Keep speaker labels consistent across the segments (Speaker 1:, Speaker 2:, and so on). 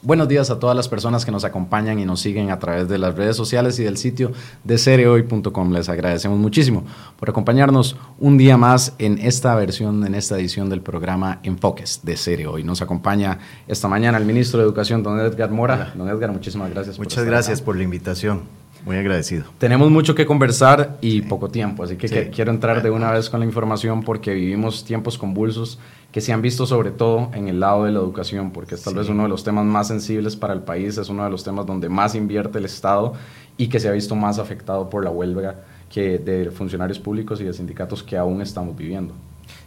Speaker 1: Buenos días a todas las personas que nos acompañan y nos siguen a través de las redes sociales y del sitio de cereoy.com. Les agradecemos muchísimo por acompañarnos un día más en esta versión, en esta edición del programa Enfoques de Cereoy. Nos acompaña esta mañana el ministro de Educación, don Edgar Mora. Don Edgar, muchísimas gracias.
Speaker 2: Muchas gracias por la invitación. Muy agradecido.
Speaker 1: Tenemos mucho que conversar y poco tiempo, así que, quiero entrar de una vez con la información porque vivimos tiempos convulsos que se han visto sobre todo en el lado de la educación, porque es tal vez uno de los temas más sensibles para el país, es uno de los temas donde más invierte el Estado y que se ha visto más afectado por la huelga que de funcionarios públicos y de sindicatos que aún estamos viviendo.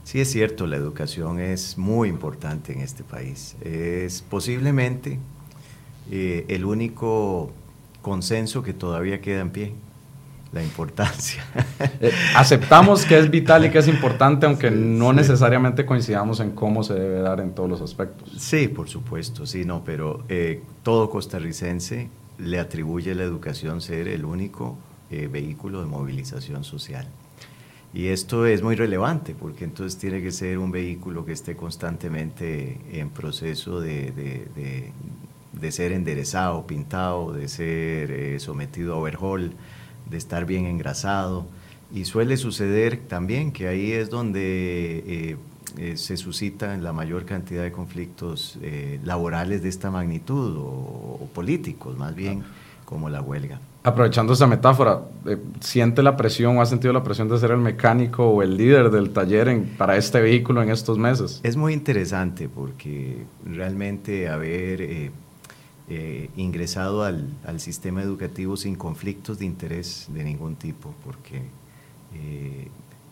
Speaker 2: Sí, es cierto, la educación es muy importante en este país. Es posiblemente eh, el único consenso que todavía queda en pie, la importancia.
Speaker 1: Eh, aceptamos que es vital y que es importante, aunque no necesariamente coincidamos en cómo se debe dar en todos los aspectos.
Speaker 2: Sí, por supuesto, sí, no, pero eh, todo costarricense le atribuye a la educación ser el único eh, vehículo de movilización social. Y esto es muy relevante porque entonces tiene que ser un vehículo que esté constantemente en proceso de, de ser enderezado, pintado, de ser sometido a overhaul, de estar bien engrasado. Y suele suceder también que ahí es donde eh, eh, se suscitan la mayor cantidad de conflictos laborales de esta magnitud o, políticos, más bien, como la huelga.
Speaker 1: Aprovechando esa metáfora, ¿siente la presión o ha sentido la presión de ser el mecánico o el líder del taller para este vehículo en estos meses?
Speaker 2: Es muy interesante porque realmente haber eh, ingresado al, sistema educativo sin conflictos de interés de ningún tipo, porque eh,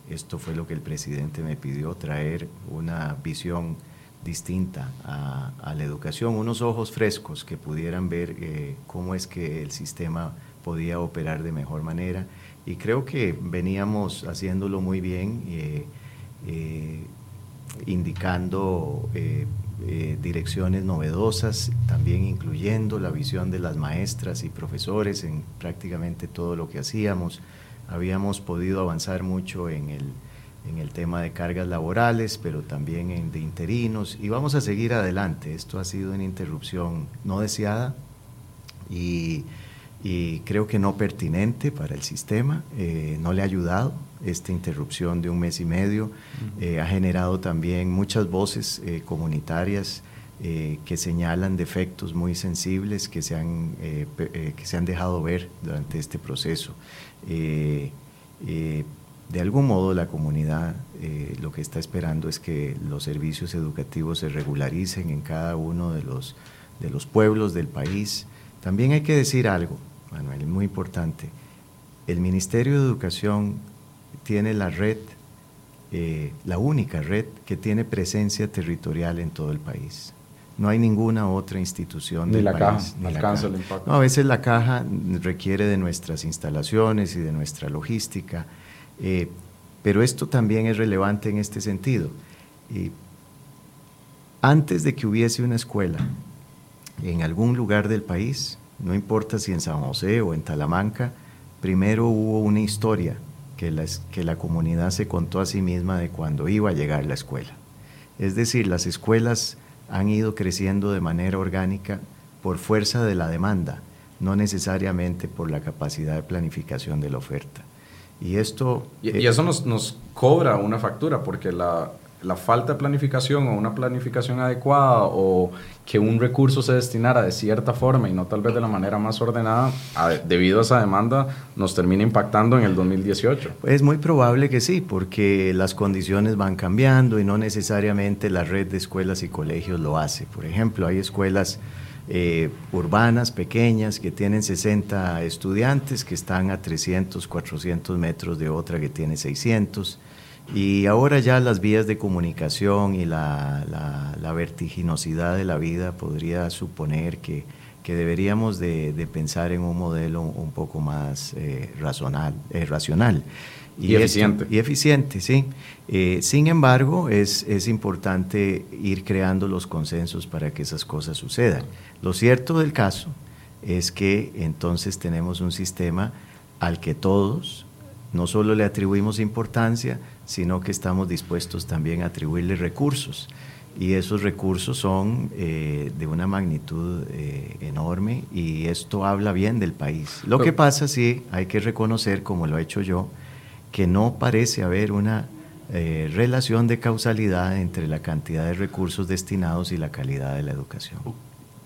Speaker 2: esto fue lo que el presidente me pidió, traer una visión distinta a, la educación, unos ojos frescos que pudieran ver eh, cómo es que el sistema podía operar de mejor manera. Y creo que veníamos haciéndolo muy bien, indicando eh, direcciones novedosas, también incluyendo la visión de las maestras y profesores en prácticamente todo lo que hacíamos. Habíamos podido avanzar mucho en el, en el tema de cargas laborales, pero también en de interinos, y vamos a seguir adelante. Esto ha sido una interrupción no deseada y, y creo que no pertinente para el sistema, eh, no le ha ayudado esta interrupción de un mes y medio eh, ha generado también muchas voces eh, comunitarias eh, que señalan defectos muy sensibles que se han, que se han dejado ver durante este proceso. de algún modo la comunidad lo que está esperando es que los servicios educativos se regularicen en cada uno de los, de los pueblos del país. También hay que decir algo, Manuel, muy importante. El Ministerio de Educación tiene la red, eh, la única red que tiene presencia territorial en todo el país. No hay ninguna otra institución
Speaker 1: del
Speaker 2: la
Speaker 1: país. Caja, alcanza el impacto.
Speaker 2: a veces la caja requiere de nuestras instalaciones y de nuestra logística, eh, pero esto también es relevante en este sentido. antes de que hubiese una escuela en algún lugar del país, no importa si en San José o en Talamanca, primero hubo una historia que la, que la comunidad se contó a sí misma de cuando iba a llegar la escuela. Es decir, las escuelas han ido creciendo de manera orgánica por fuerza de la demanda, no necesariamente por la capacidad de planificación de la oferta.
Speaker 1: Y esto... Y, y eso nos, nos, cobra una factura, porque la, la falta de planificación o una planificación adecuada o que un recurso se destinara de cierta forma y no tal vez de la manera más ordenada, debido a esa demanda, nos termina impactando en el 2018.
Speaker 2: Es muy probable que sí, porque las condiciones van cambiando y no necesariamente la red de escuelas y colegios lo hace. Por ejemplo, hay escuelas eh, urbanas pequeñas que tienen 60 estudiantes que están a 300, 400 metros de otra que tiene 600 y ahora ya las vías de comunicación y la, vertiginosidad de la vida podría suponer que, deberíamos de, pensar en un modelo un poco más eh, eh, racional.
Speaker 1: Y, eficiente.
Speaker 2: y eficiente, sí. Eh, sin embargo, es, es importante ir creando los consensos para que esas cosas sucedan. Lo cierto del caso es que entonces tenemos un sistema al que todos no solo le atribuimos importancia, sino que estamos dispuestos también a atribuirle recursos. Y esos recursos son eh, de una magnitud eh, enorme y esto habla bien del país. Lo que pasa, sí, hay que reconocer, como lo he hecho yo, que no parece haber una eh, relación de causalidad entre la cantidad de recursos destinados y la calidad de la educación.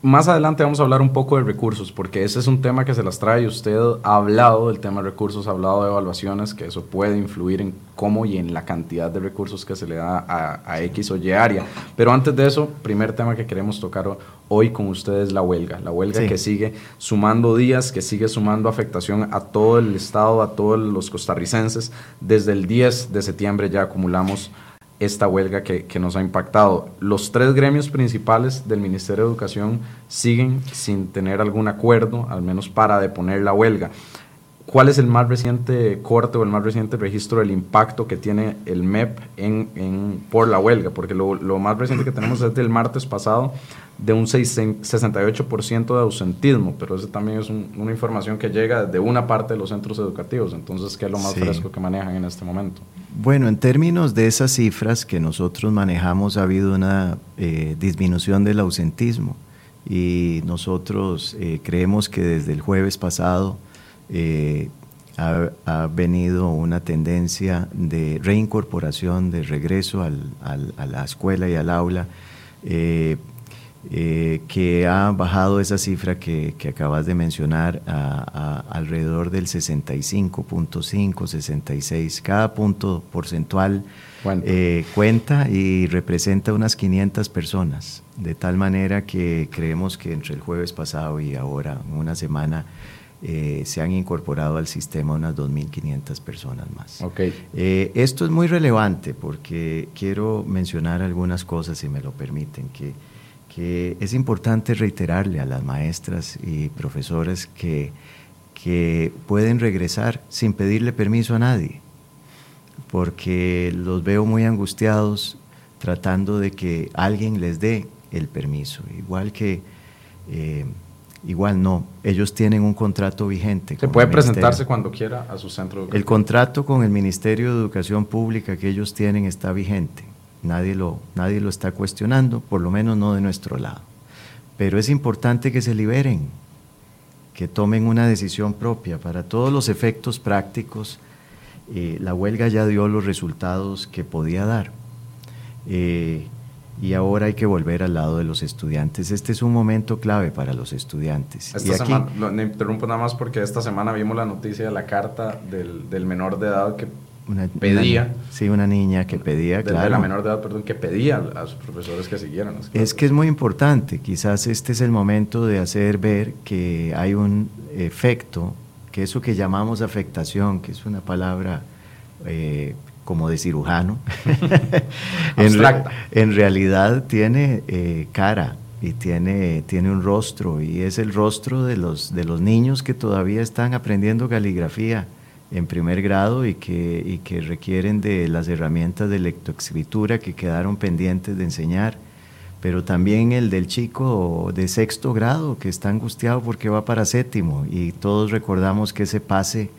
Speaker 1: Más adelante vamos a hablar un poco de recursos, porque ese es un tema que se las trae. Usted ha hablado del tema de recursos, ha hablado de evaluaciones, que eso puede influir en cómo y en la cantidad de recursos que se le da a, X o Y área. Pero antes de eso, primer tema que queremos tocar hoy con ustedes la huelga. La huelga que sigue sumando días, que sigue sumando afectación a todo el Estado, a todos los costarricenses. Desde el 10 de septiembre ya acumulamos esta huelga que, nos ha impactado. Los tres gremios principales del Ministerio de Educación siguen sin tener algún acuerdo, al menos para deponer la huelga. ¿Cuál es el más reciente corte o el más reciente registro del impacto que tiene el MEP en, por la huelga? Porque lo, lo, más reciente que tenemos es del martes pasado, de un 68% de ausentismo, pero eso también es una información que llega de una parte de los centros educativos. Entonces, ¿qué es lo más fresco que manejan en este momento?
Speaker 2: Bueno, en términos de esas cifras que nosotros manejamos, ha habido una eh, disminución del ausentismo y nosotros eh, creemos que desde el jueves pasado eh, ha, venido una tendencia de reincorporación, de regreso a la escuela y al aula. Eh, que ha bajado esa cifra que, acabas de mencionar a, alrededor del 65.5, 66. Cada punto porcentual eh, cuenta y representa unas 500 personas, de tal manera que creemos que entre el jueves pasado y ahora, una semana, eh, se han incorporado al sistema unas 2.500 personas más.
Speaker 1: Okay.
Speaker 2: esto es muy relevante porque quiero mencionar algunas cosas, si me lo permiten, que que es importante reiterarle a las maestras y profesores que, que pueden regresar sin pedirle permiso a nadie, porque los veo muy angustiados tratando de que alguien les dé el permiso, igual que... Eh, igual no, ellos tienen un contrato vigente.
Speaker 1: Se puede presentarse cuando quiera a su centro
Speaker 2: educativo. El contrato con el Ministerio de Educación Pública que ellos tienen está vigente. Nadie lo, nadie lo está cuestionando, por lo menos no de nuestro lado. Pero es importante que se liberen, que tomen una decisión propia. Para todos los efectos prácticos, eh, la huelga ya dio los resultados que podía dar. Eh, y ahora hay que volver al lado de los estudiantes. Este es un momento clave para los estudiantes.
Speaker 1: Esta semana, lo, interrumpo nada más porque esta semana vimos la noticia de la carta del, del menor de edad que
Speaker 2: una, pedía. sí, una niña que pedía,
Speaker 1: de,
Speaker 2: claro.
Speaker 1: la menor de edad, perdón, que pedía a sus profesores que siguieran.
Speaker 2: Es que es muy importante. Quizás este es el momento de hacer ver que hay un efecto, que eso que llamamos afectación, que es una palabra eh, como de cirujano, en, en, realidad tiene eh, cara y tiene, tiene un rostro, y es el rostro de los, de los niños que todavía están aprendiendo caligrafía en primer grado y que, y que requieren de las herramientas de lectoescritura que quedaron pendientes de enseñar, pero también el del chico de sexto grado que está angustiado porque va para séptimo y todos recordamos que ese pase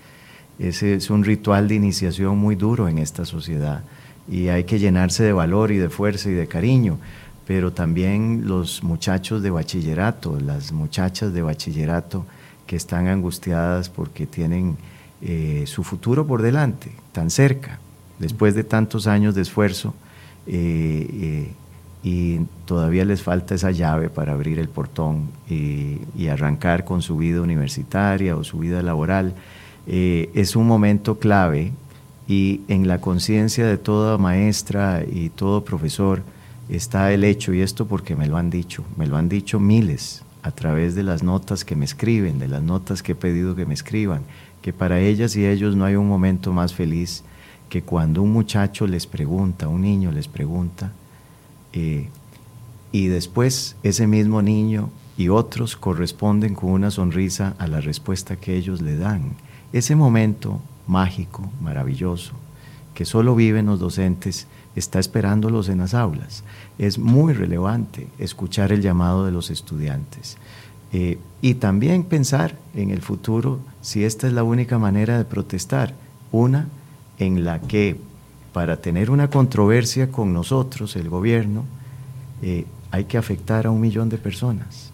Speaker 2: ese es un ritual de iniciación muy duro en esta sociedad y hay que llenarse de valor y de fuerza y de cariño, pero también los muchachos de bachillerato, las muchachas de bachillerato que están angustiadas porque tienen eh, su futuro por delante, tan cerca, después de tantos años de esfuerzo, eh, eh, y todavía les falta esa llave para abrir el portón y, arrancar con su vida universitaria o su vida laboral. Es un momento clave y en la conciencia de toda maestra y todo profesor está el hecho, y esto porque me lo han dicho, me lo han dicho miles a través de las notas que me escriben, de las notas que he pedido que me escriban, que para ellas y ellos no hay un momento más feliz que cuando un muchacho les pregunta, un niño les pregunta, eh, y después ese mismo niño y otros corresponden con una sonrisa a la respuesta que ellos le dan. Ese momento mágico, maravilloso, que solo viven los docentes, está esperándolos en las aulas. Es muy relevante escuchar el llamado de los estudiantes. Eh, y también pensar en el futuro si esta es la única manera de protestar. Una en la que para tener una controversia con nosotros, el gobierno, eh, hay que afectar a un millón de personas.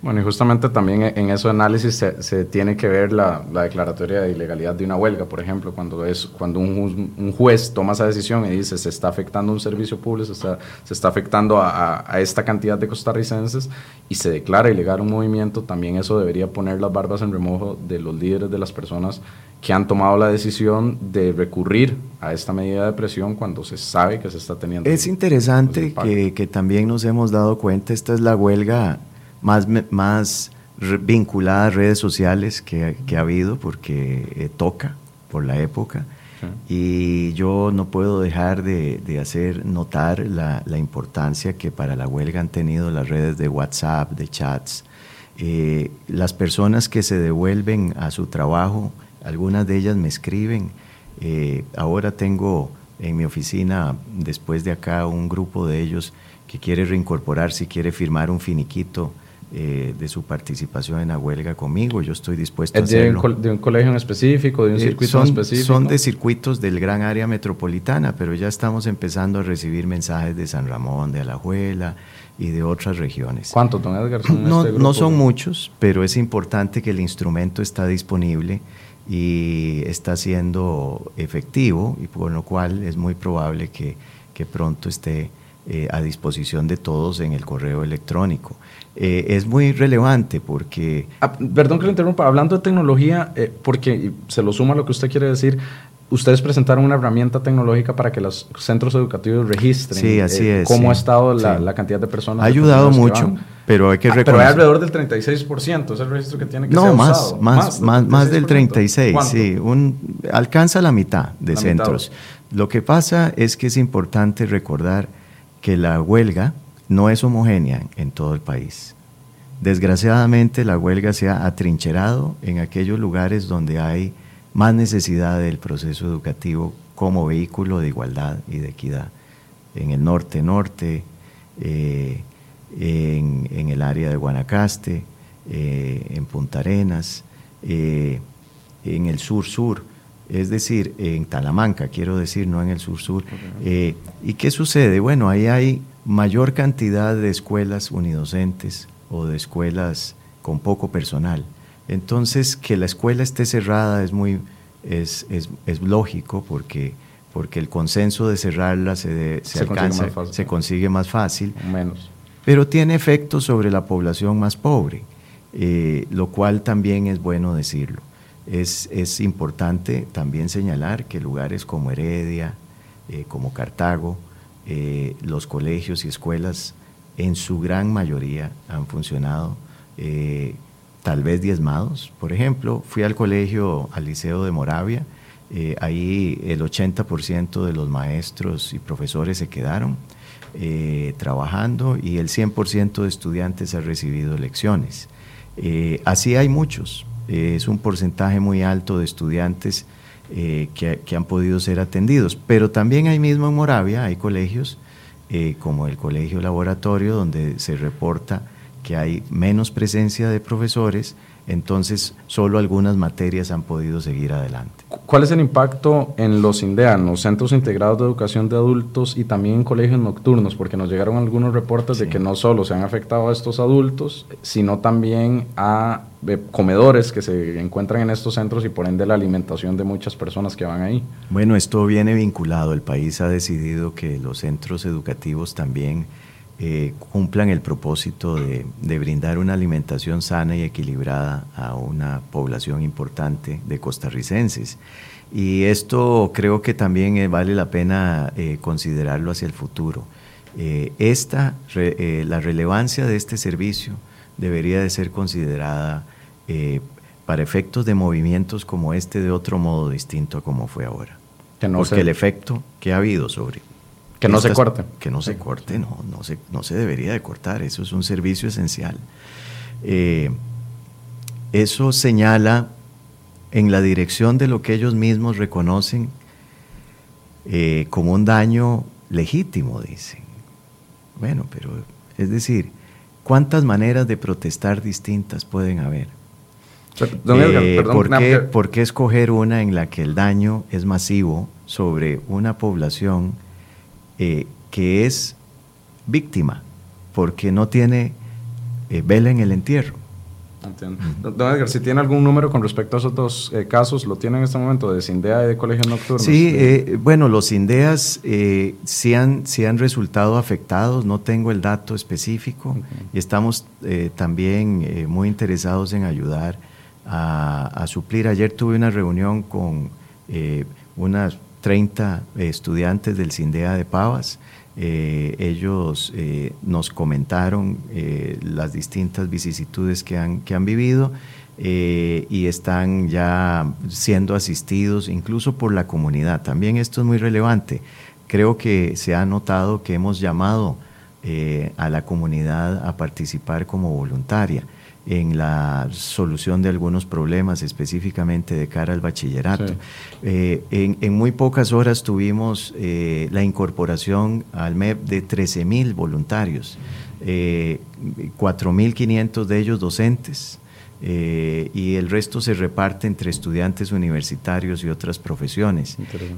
Speaker 1: Bueno, y justamente también en ese análisis se, tiene que ver la, declaratoria de ilegalidad de una huelga, por ejemplo, cuando, es, cuando un, juez toma esa decisión y dice se está afectando un servicio público, se está, se está afectando a, esta cantidad de costarricenses y se declara ilegal un movimiento, también eso debería poner las barbas en remojo de los líderes de las personas que han tomado la decisión de recurrir a esta medida de presión cuando se sabe que se está teniendo.
Speaker 2: Es interesante que, que también nos hemos dado cuenta, esta es la huelga más, más vinculada a redes sociales que, ha habido, porque eh, toca por la época. Y yo no puedo dejar de, hacer notar la, importancia que para la huelga han tenido las redes de WhatsApp, de chats. Eh, las personas que se devuelven a su trabajo, algunas de ellas me escriben. Eh, ahora tengo en mi oficina, después de acá, un grupo de ellos que quiere reincorporarse quiere firmar un finiquito eh, de su participación en la huelga conmigo. Yo estoy dispuesto a hacerlo.
Speaker 1: De un, de un colegio en específico, de un eh, circuito
Speaker 2: son,
Speaker 1: específico?
Speaker 2: Son de circuitos del gran área metropolitana, pero ya estamos empezando a recibir mensajes de San Ramón, de Alajuela y de otras regiones.
Speaker 1: ¿Cuántos, don Edgar?
Speaker 2: no, este no son muchos, pero es importante que el instrumento está disponible y está siendo efectivo y por lo cual es muy probable que, que pronto esté eh, a disposición de todos en el correo electrónico. Eh, es muy relevante porque...
Speaker 1: Ah, perdón que lo interrumpa, hablando de tecnología, eh, porque se lo suma lo que usted quiere decir, ustedes presentaron una herramienta tecnológica para que los centros educativos registren
Speaker 2: sí, así
Speaker 1: eh,
Speaker 2: es,
Speaker 1: cómo ha estado la, cantidad de personas.
Speaker 2: Ha ayudado mucho, pero hay que reconocer... Ah, pero
Speaker 1: hay alrededor del 36%, es el registro que tiene que
Speaker 2: no,
Speaker 1: ser
Speaker 2: más,
Speaker 1: usado.
Speaker 2: Más, más, más, del 36, sí, un, alcanza la mitad de centros. Lo que pasa es que es importante recordar que la huelga no es homogénea en todo el país. Desgraciadamente la huelga se ha atrincherado en aquellos lugares donde hay más necesidad del proceso educativo como vehículo de igualdad y de equidad. En el norte-norte, eh, en, el área de Guanacaste, eh, en Punta Arenas, eh, en el sur-sur, es decir, en Talamanca, quiero decir, no en el sur-sur. ¿Y qué sucede? Bueno, ahí hay mayor cantidad de escuelas unidocentes o de escuelas con poco personal. Entonces, que la escuela esté cerrada es muy es, es, es lógico porque, porque el consenso de cerrarla se, se, alcanza, consigue se consigue más fácil.
Speaker 1: Menos.
Speaker 2: Pero tiene efectos sobre la población más pobre, eh, lo cual también es bueno decirlo. Es, es, importante también señalar que lugares como Heredia, eh, como Cartago, eh, los colegios y escuelas en su gran mayoría han funcionado, eh, tal vez diezmados. Por ejemplo, fui al colegio, al Liceo de Moravia, ahí el 80% de los maestros y profesores se quedaron trabajando y el 100% de estudiantes ha recibido lecciones. así hay muchos, es un porcentaje muy alto de estudiantes eh, que, han podido ser atendidos. Pero también ahí mismo en Moravia hay colegios eh, como el Colegio Laboratorio donde se reporta que hay menos presencia de profesores entonces solo algunas materias han podido seguir adelante.
Speaker 1: ¿Cuál es el impacto en los INDEAN, centros integrados de educación de adultos y también en colegios nocturnos? Porque nos llegaron algunos reportes de que no solo se han afectado a estos adultos, sino también a eh, comedores que se encuentran en estos centros y por ende la alimentación de muchas personas que van ahí.
Speaker 2: Bueno, esto viene vinculado. El país ha decidido que los centros educativos también eh, cumplan el propósito de, brindar una alimentación sana y equilibrada a una población importante de costarricenses. Y esto creo que también eh, vale la pena eh, considerarlo hacia el futuro. esta, la relevancia de este servicio debería de ser considerada para efectos de movimientos como este de otro modo distinto a como fue ahora. Porque el efecto que ha habido sobre
Speaker 1: que no se corte.
Speaker 2: Que no se corte, no, no se, no se debería de cortar, eso es un servicio esencial. Eh, eso señala en la dirección de lo que ellos mismos reconocen eh, como un daño legítimo, dicen. Bueno, pero es decir, ¿cuántas maneras de protestar distintas pueden haber? Eh, ¿por, qué, ¿Por qué escoger una en la que el daño es masivo sobre una población? Eh, que es víctima porque no tiene vela en el entierro.
Speaker 1: Entiendo. Don Edgar, si tiene algún número con respecto a esos dos eh, casos, ¿lo tiene en este momento de SINDEA y de colegios nocturnos?
Speaker 2: Sí, eh, bueno, los SINDEAs eh, sí, han, han resultado afectados, no tengo el dato específico y estamos eh, también muy interesados en ayudar a, a, suplir. Ayer tuve una reunión con unas 30 estudiantes del SINDEA de Pavas eh, ellos eh, nos comentaron eh, las distintas vicisitudes que han, que han vivido y están ya siendo asistidos incluso por la comunidad. También esto es muy relevante. Creo que se ha notado que hemos llamado a la comunidad a participar como voluntaria en la solución de algunos problemas, específicamente de cara al bachillerato. Eh, en, muy pocas horas tuvimos eh, la incorporación al MEP de 13 mil voluntarios, eh, 4.500 de ellos docentes. Eh, y el resto se reparte entre estudiantes universitarios y otras profesiones.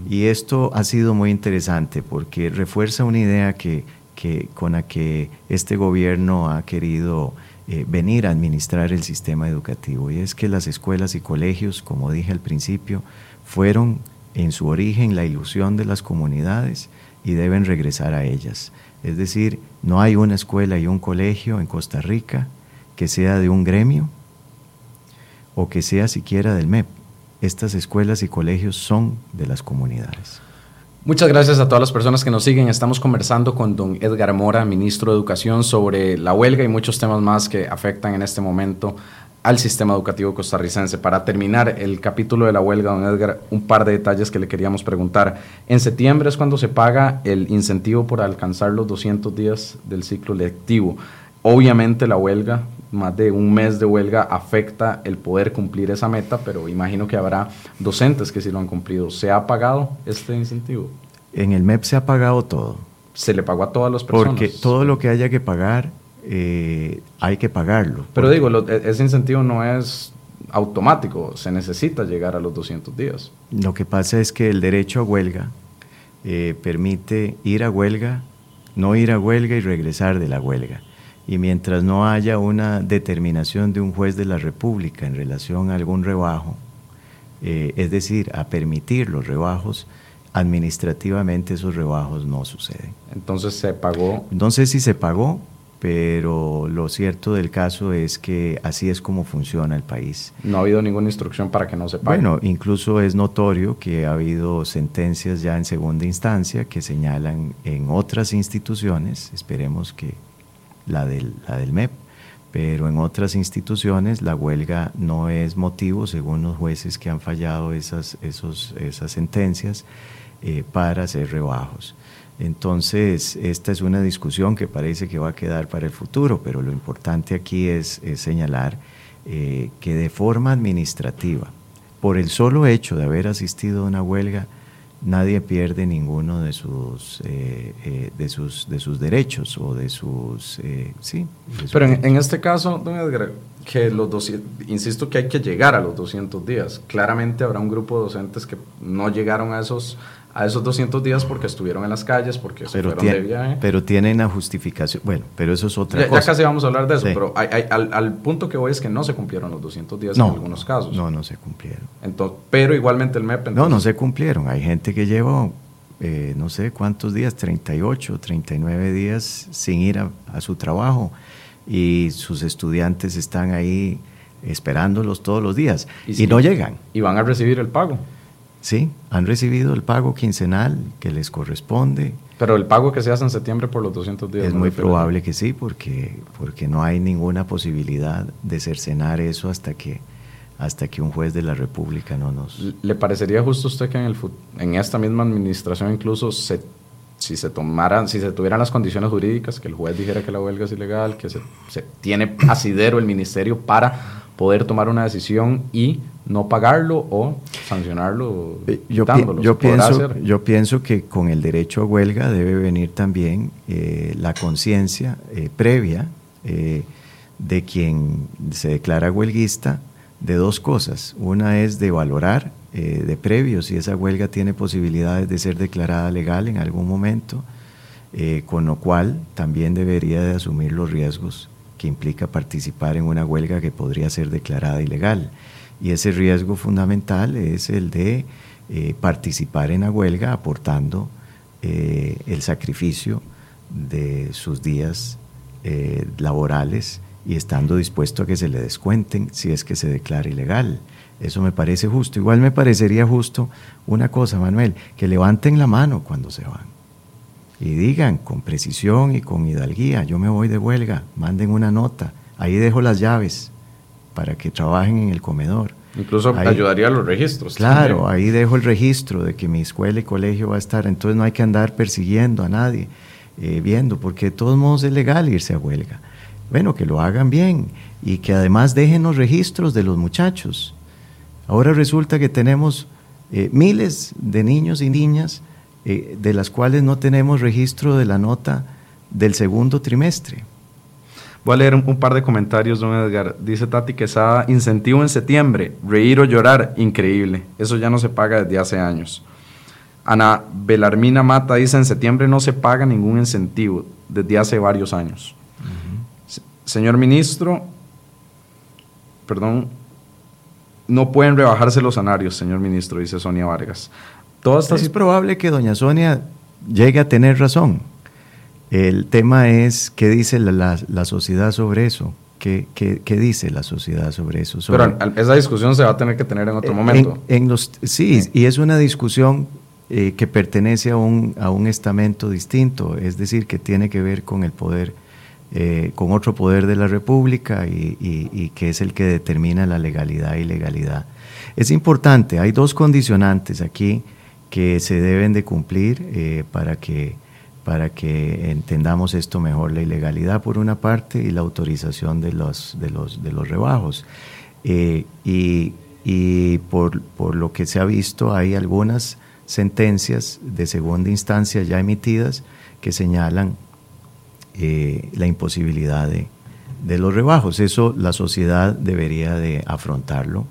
Speaker 2: Y esto ha sido muy interesante porque refuerza una idea que, que, con la que este gobierno ha querido eh, venir a administrar el sistema educativo. Y es que las escuelas y colegios, como dije al principio, fueron en su origen la ilusión de las comunidades y deben regresar a ellas. Es decir, no hay una escuela y un colegio en Costa Rica que sea de un gremio o que sea siquiera del MEP. Estas escuelas y colegios son de las comunidades.
Speaker 1: Muchas gracias a todas las personas que nos siguen. Estamos conversando con don Edgar Mora, ministro de Educación, sobre la huelga y muchos temas más que afectan en este momento al sistema educativo costarricense. Para terminar el capítulo de la huelga, don Edgar, un par de detalles que le queríamos preguntar. En septiembre es cuando se paga el incentivo por alcanzar los 200 días del ciclo lectivo. Obviamente la huelga, más de un mes de huelga, afecta el poder cumplir esa meta, pero imagino que habrá docentes que sí lo han cumplido. ¿Se ha pagado este incentivo?
Speaker 2: En el MEP se ha pagado todo.
Speaker 1: ¿Se le pagó a todas las personas?
Speaker 2: Porque todo lo que haya que pagar, eh, hay que pagarlo.
Speaker 1: Pero digo, e, ese incentivo no es automático, se necesita llegar a los 200 días.
Speaker 2: Lo que pasa es que el derecho a huelga eh, permite ir a huelga, no ir a huelga y regresar de la huelga y mientras no haya una determinación de un juez de la República en relación a algún rebajo, eh, es decir, a permitir los rebajos, administrativamente esos rebajos no suceden.
Speaker 1: Entonces se pagó.
Speaker 2: No sé si se pagó, pero lo cierto del caso es que así es como funciona el país.
Speaker 1: No ha habido ninguna instrucción para que no se pague.
Speaker 2: Bueno, incluso es notorio que ha habido sentencias ya en segunda instancia que señalan en otras instituciones, esperemos que la del, la del MEP, pero en otras instituciones la huelga no es motivo, según los jueces que han fallado esas, esos, esas sentencias, eh, para hacer rebajos. Entonces, esta es una discusión que parece que va a quedar para el futuro, pero lo importante aquí es, señalar eh, que de forma administrativa, por el solo hecho de haber asistido a una huelga, nadie pierde ninguno de sus, eh, eh, de sus, de sus derechos o de sus... Eh, sí.
Speaker 1: Pero en, este caso, don Edgar, que los 200, insisto que hay que llegar a los 200 días. Claramente habrá un grupo de docentes que no llegaron a esos a esos 200 días porque estuvieron en las calles, porque se
Speaker 2: pero fueron de viaje. Pero tienen la justificación. Bueno, pero eso es otra
Speaker 1: cosa. Ya casi vamos a hablar de eso, pero al, punto que voy es que no se cumplieron los 200 días en algunos casos.
Speaker 2: No, no se cumplieron.
Speaker 1: Entonces, pero igualmente el MEP...
Speaker 2: no, no se cumplieron. Hay gente que llevó, eh, no sé cuántos días, 38, 39 días sin ir a, su trabajo y sus estudiantes están ahí esperándolos todos los días y no llegan.
Speaker 1: Y van a recibir el pago.
Speaker 2: Sí, han recibido el pago quincenal que les corresponde.
Speaker 1: Pero el pago que se hace en septiembre por los 200 días.
Speaker 2: Es muy probable que sí, porque, porque no hay ninguna posibilidad de cercenar eso hasta que, hasta que un juez de la República no nos...
Speaker 1: ¿Le parecería justo a usted que en, el, en esta misma administración incluso se, si se tomaran, si se tuvieran las condiciones jurídicas, que el juez dijera que la huelga es ilegal, que se, se tiene asidero el ministerio para poder tomar una decisión y no pagarlo o sancionarlo.
Speaker 2: Eh, yo, yo pienso, yo pienso que con el derecho a huelga debe venir también eh, la conciencia eh, previa de quien se declara huelguista de dos cosas. Una es de valorar de previo si esa huelga tiene posibilidades de ser declarada legal en algún momento. con lo cual también debería de asumir los riesgos que implica participar en una huelga que podría ser declarada ilegal. Y ese riesgo fundamental es el de eh, participar en la huelga aportando eh, el sacrificio de sus días laborales y estando dispuesto a que se le descuenten si es que se declara ilegal. Eso me parece justo. Igual me parecería justo una cosa, Manuel, que levanten la mano cuando se van y digan con precisión y con hidalguía, yo me voy de huelga, manden una nota, ahí dejo las llaves para que trabajen en el comedor.
Speaker 1: Incluso ayudaría a los registros.
Speaker 2: Claro, ahí dejo el registro de que mi escuela y colegio va a estar, entonces no hay que andar persiguiendo a nadie, eh, viendo, porque de todos modos es legal irse a huelga. Bueno, que lo hagan bien y que además dejen los registros de los muchachos. Ahora resulta que tenemos eh, miles de niños y niñas eh, de las cuales no tenemos registro de la nota del segundo trimestre.
Speaker 1: Voy a leer un, par de comentarios, don Edgar. Dice Tati Quesada, incentivo en septiembre, reír o llorar, increíble. Eso ya no se paga desde hace años. Ana Belarmina Mata dice, en septiembre no se paga ningún incentivo desde hace varios años. Señor ministro, perdón, no pueden rebajarse los salarios, señor ministro, dice Sonia Vargas
Speaker 2: es probable que doña Sonia llegue a tener razón. El tema es qué dice la, sociedad sobre eso. ¿Qué, dice la sociedad sobre eso?
Speaker 1: Pero esa discusión se va a tener que tener en otro momento.
Speaker 2: En, los, sí, y es una discusión eh, que pertenece a un, a un estamento distinto, es decir, que tiene que ver con el poder, eh, con otro poder de la República y, y que es el que determina la legalidad y ilegalidad. Es importante, hay dos condicionantes aquí que se deben de cumplir eh, para, que, para que entendamos esto mejor, la ilegalidad por una parte y la autorización de los, de los, de los rebajos. Eh, y, y por, por, lo que se ha visto, hay algunas sentencias de segunda instancia ya emitidas que señalan eh, la imposibilidad de, de los rebajos. Eso la sociedad debería de afrontarlo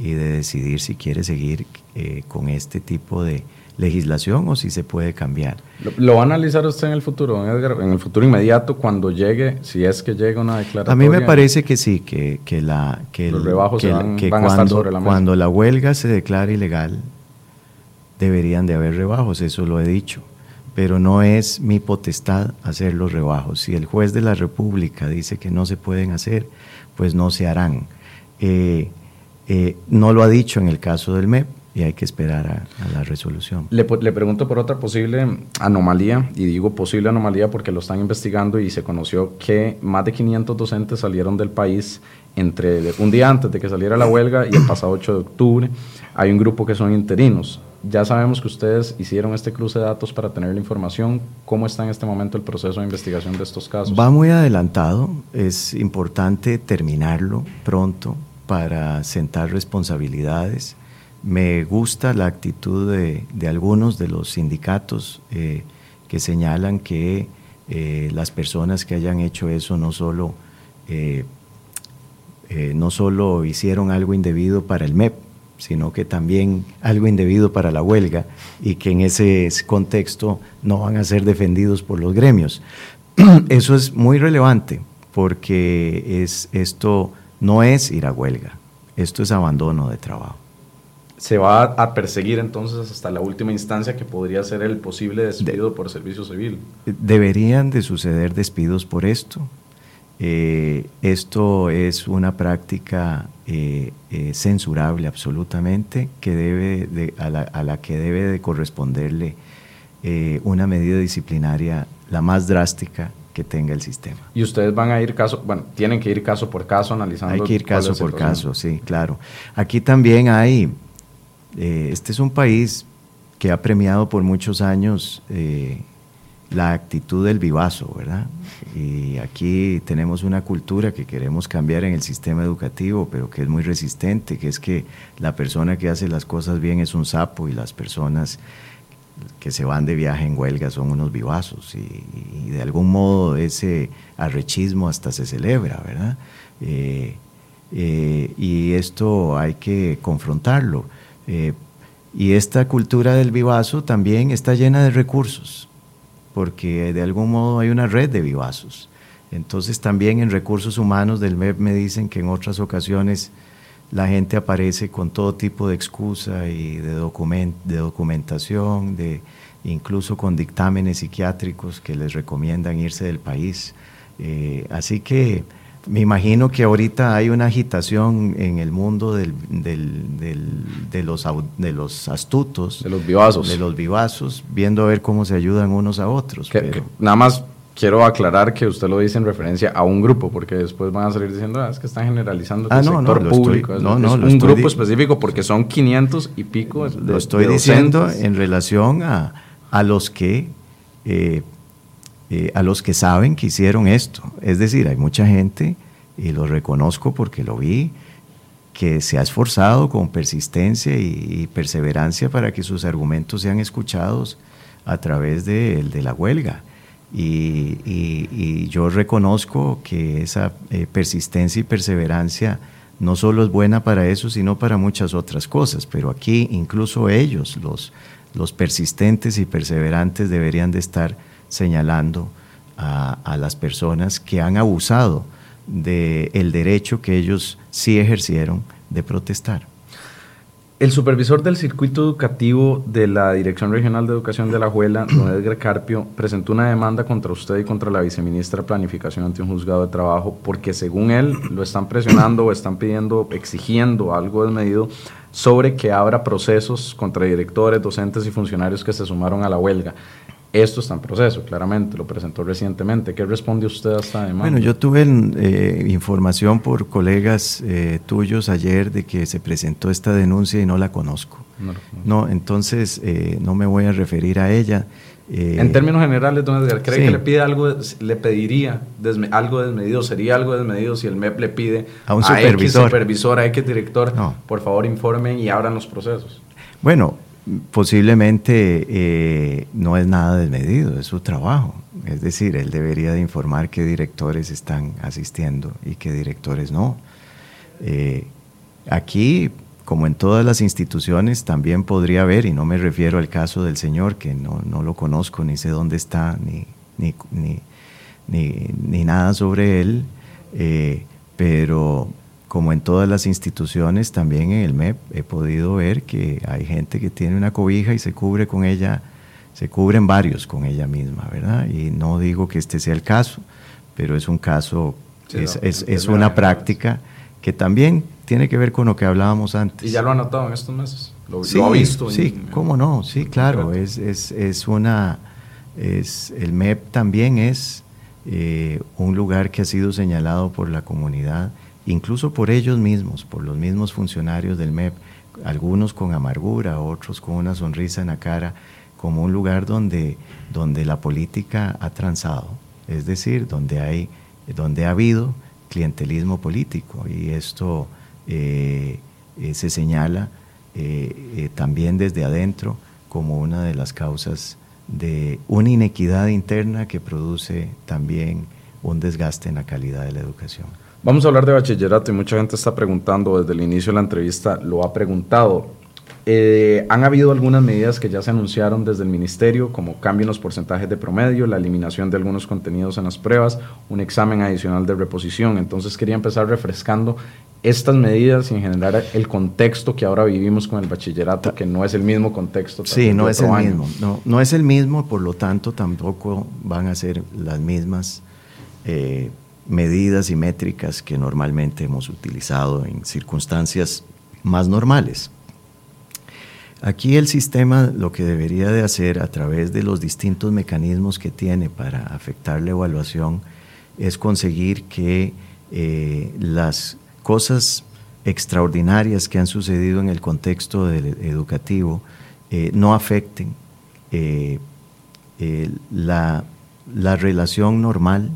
Speaker 2: y de decidir si quiere seguir eh, con este tipo de legislación o si se puede cambiar.
Speaker 1: ¿Lo, va a analizar usted en el futuro, Edgar? En el futuro inmediato, cuando llegue, si es que llega una declaración.
Speaker 2: A mí me parece que sí, que, que la, que
Speaker 1: los rebajos
Speaker 2: van,
Speaker 1: cuando, a estar sobre la mesa.
Speaker 2: Cuando la huelga se declara ilegal, deberían de haber rebajos, eso lo he dicho. Pero no es mi potestad hacer los rebajos. Si el juez de la República dice que no se pueden hacer, pues no se harán. Eh, eh, no lo ha dicho en el caso del MEP y hay que esperar a, la resolución.
Speaker 1: Le, le, pregunto por otra posible anomalía, y digo posible anomalía porque lo están investigando y se conoció que más de 500 docentes salieron del país entre un día antes de que saliera la huelga y el pasado 8 de octubre. Hay un grupo que son interinos. Ya sabemos que ustedes hicieron este cruce de datos para tener la información. ¿Cómo está en este momento el proceso de investigación de estos casos?
Speaker 2: Va muy adelantado. Es importante terminarlo pronto para sentar responsabilidades. Me gusta la actitud de, algunos de los sindicatos eh, que señalan que eh, las personas que hayan hecho eso no solo, eh, no solo hicieron algo indebido para el MEP, sino que también algo indebido para la huelga y que en ese contexto no van a ser defendidos por los gremios. Eso es muy relevante porque es, esto no es ir a huelga, esto es abandono de trabajo.
Speaker 1: Se va a perseguir entonces hasta la última instancia que podría ser el posible despido por servicio civil.
Speaker 2: Deberían de suceder despidos por esto. Eh, esto es una práctica eh, eh, censurable absolutamente que debe a, la, que debe de corresponderle una medida disciplinaria la más drástica que tenga el sistema.
Speaker 1: Y ustedes van a ir caso, bueno, tienen que ir caso por caso analizando.
Speaker 2: Hay que ir caso por caso, sí, claro. Aquí también hay, eh, este es un país que ha premiado por muchos años eh, la actitud del vivazo, ¿verdad? Y aquí tenemos una cultura que queremos cambiar en el sistema educativo, pero que es muy resistente, que es que la persona que hace las cosas bien es un sapo y las personas que se van de viaje en huelga son unos vivazos y, de algún modo ese arrechismo hasta se celebra, ¿verdad? Eh, eh, y esto hay que confrontarlo. Eh, y esta cultura del vivazo también está llena de recursos. porque de algún modo hay una red de vivazos. Entonces también en recursos humanos del MEP me dicen que en otras ocasiones la gente aparece con todo tipo de excusa y de, de documentación, de, incluso con dictámenes psiquiátricos que les recomiendan irse del país. Eh, así que me imagino que ahorita hay una agitación en el mundo del, de, los, de los astutos.
Speaker 1: De los vivazos.
Speaker 2: De los vivazos, viendo a ver cómo se ayudan unos a otros.
Speaker 1: nada más quiero aclarar que usted lo dice en referencia a un grupo, porque después van a salir diciendo, ah, es que están generalizando el ah, sector público. no, no, es un grupo específico porque son 500 y pico
Speaker 2: Lo estoy diciendo en relación a, a los que... Eh, eh, a los que saben que hicieron esto. Es decir, hay mucha gente, y lo reconozco porque lo vi, que se ha esforzado con persistencia y, perseverancia para que sus argumentos sean escuchados a través de, de la huelga. Y, yo reconozco que esa eh, persistencia y perseverancia no solo es buena para eso, sino para muchas otras cosas. Pero aquí incluso ellos, los, persistentes y perseverantes, deberían de estar señalando a, las personas que han abusado del derecho que ellos sí ejercieron de protestar.
Speaker 1: El supervisor del circuito educativo de la Dirección Regional de Educación de la Juela, don Edgar Carpio, presentó una demanda contra usted y contra la viceministra de Planificación ante un juzgado de trabajo porque según él lo están presionando o están pidiendo, exigiendo algo desmedido sobre que abra procesos contra directores, docentes y funcionarios que se sumaron a la huelga. Esto está en proceso, claramente, lo presentó recientemente. ¿Qué responde usted a esta demanda?
Speaker 2: Bueno, yo tuve eh, información por colegas eh, tuyos ayer de que se presentó esta denuncia y no la conozco. No, entonces eh, no me voy a referir a ella.
Speaker 1: en términos generales, don Edgar, ¿cree que le pide algo, le pediría algo desmedido? ¿Sería algo desmedido si el MEP le pide
Speaker 2: a un supervisor,
Speaker 1: a X supervisor, a X director, por favor informen y abran los procesos?
Speaker 2: Bueno, posiblemente eh, no es nada desmedido, es su trabajo. Es decir, él debería de informar qué directores están asistiendo y qué directores no. Eh, aquí, como en todas las instituciones, también podría haber, y no me refiero al caso del señor, que no, lo conozco, ni sé dónde está, ni, ni, nada sobre él, eh, pero como en todas las instituciones, también en el MEP he podido ver que hay gente que tiene una cobija y se cubre con ella, se cubren varios con ella misma, ¿verdad? Y no digo que este sea el caso, pero es un caso, es, una práctica que también tiene que ver con lo que hablábamos antes.
Speaker 1: ¿Y ya lo ha notado en estos meses?
Speaker 2: ¿Lo, ha visto? Sí, cómo no, sí, claro, es, es, una, es, el MEP también es eh, un lugar que ha sido señalado por la comunidad incluso por ellos mismos, por los mismos funcionarios del MEP, algunos con amargura, otros con una sonrisa en la cara, como un lugar donde, donde la política ha transado, es decir, donde, hay, donde ha habido clientelismo político y esto eh, eh, se señala eh, también desde adentro como una de las causas de una inequidad interna que produce también un desgaste en la calidad de la educación.
Speaker 1: Vamos a hablar de bachillerato y mucha gente está preguntando, desde el inicio de la entrevista lo ha preguntado. Eh, han habido algunas medidas que ya se anunciaron desde el ministerio, como cambio en los porcentajes de promedio, la eliminación de algunos contenidos en las pruebas, un examen adicional de reposición. Entonces quería empezar refrescando estas medidas y en general el contexto que ahora vivimos con el bachillerato, que no es el mismo contexto.
Speaker 2: Sí, no es el mismo. No, no es el mismo, por lo tanto tampoco van a ser las mismas. Eh, medidas y métricas que normalmente hemos utilizado en circunstancias más normales. Aquí el sistema lo que debería de hacer a través de los distintos mecanismos que tiene para afectar la evaluación es conseguir que eh, las cosas extraordinarias que han sucedido en el contexto educativo eh, no afecten eh, la, la relación normal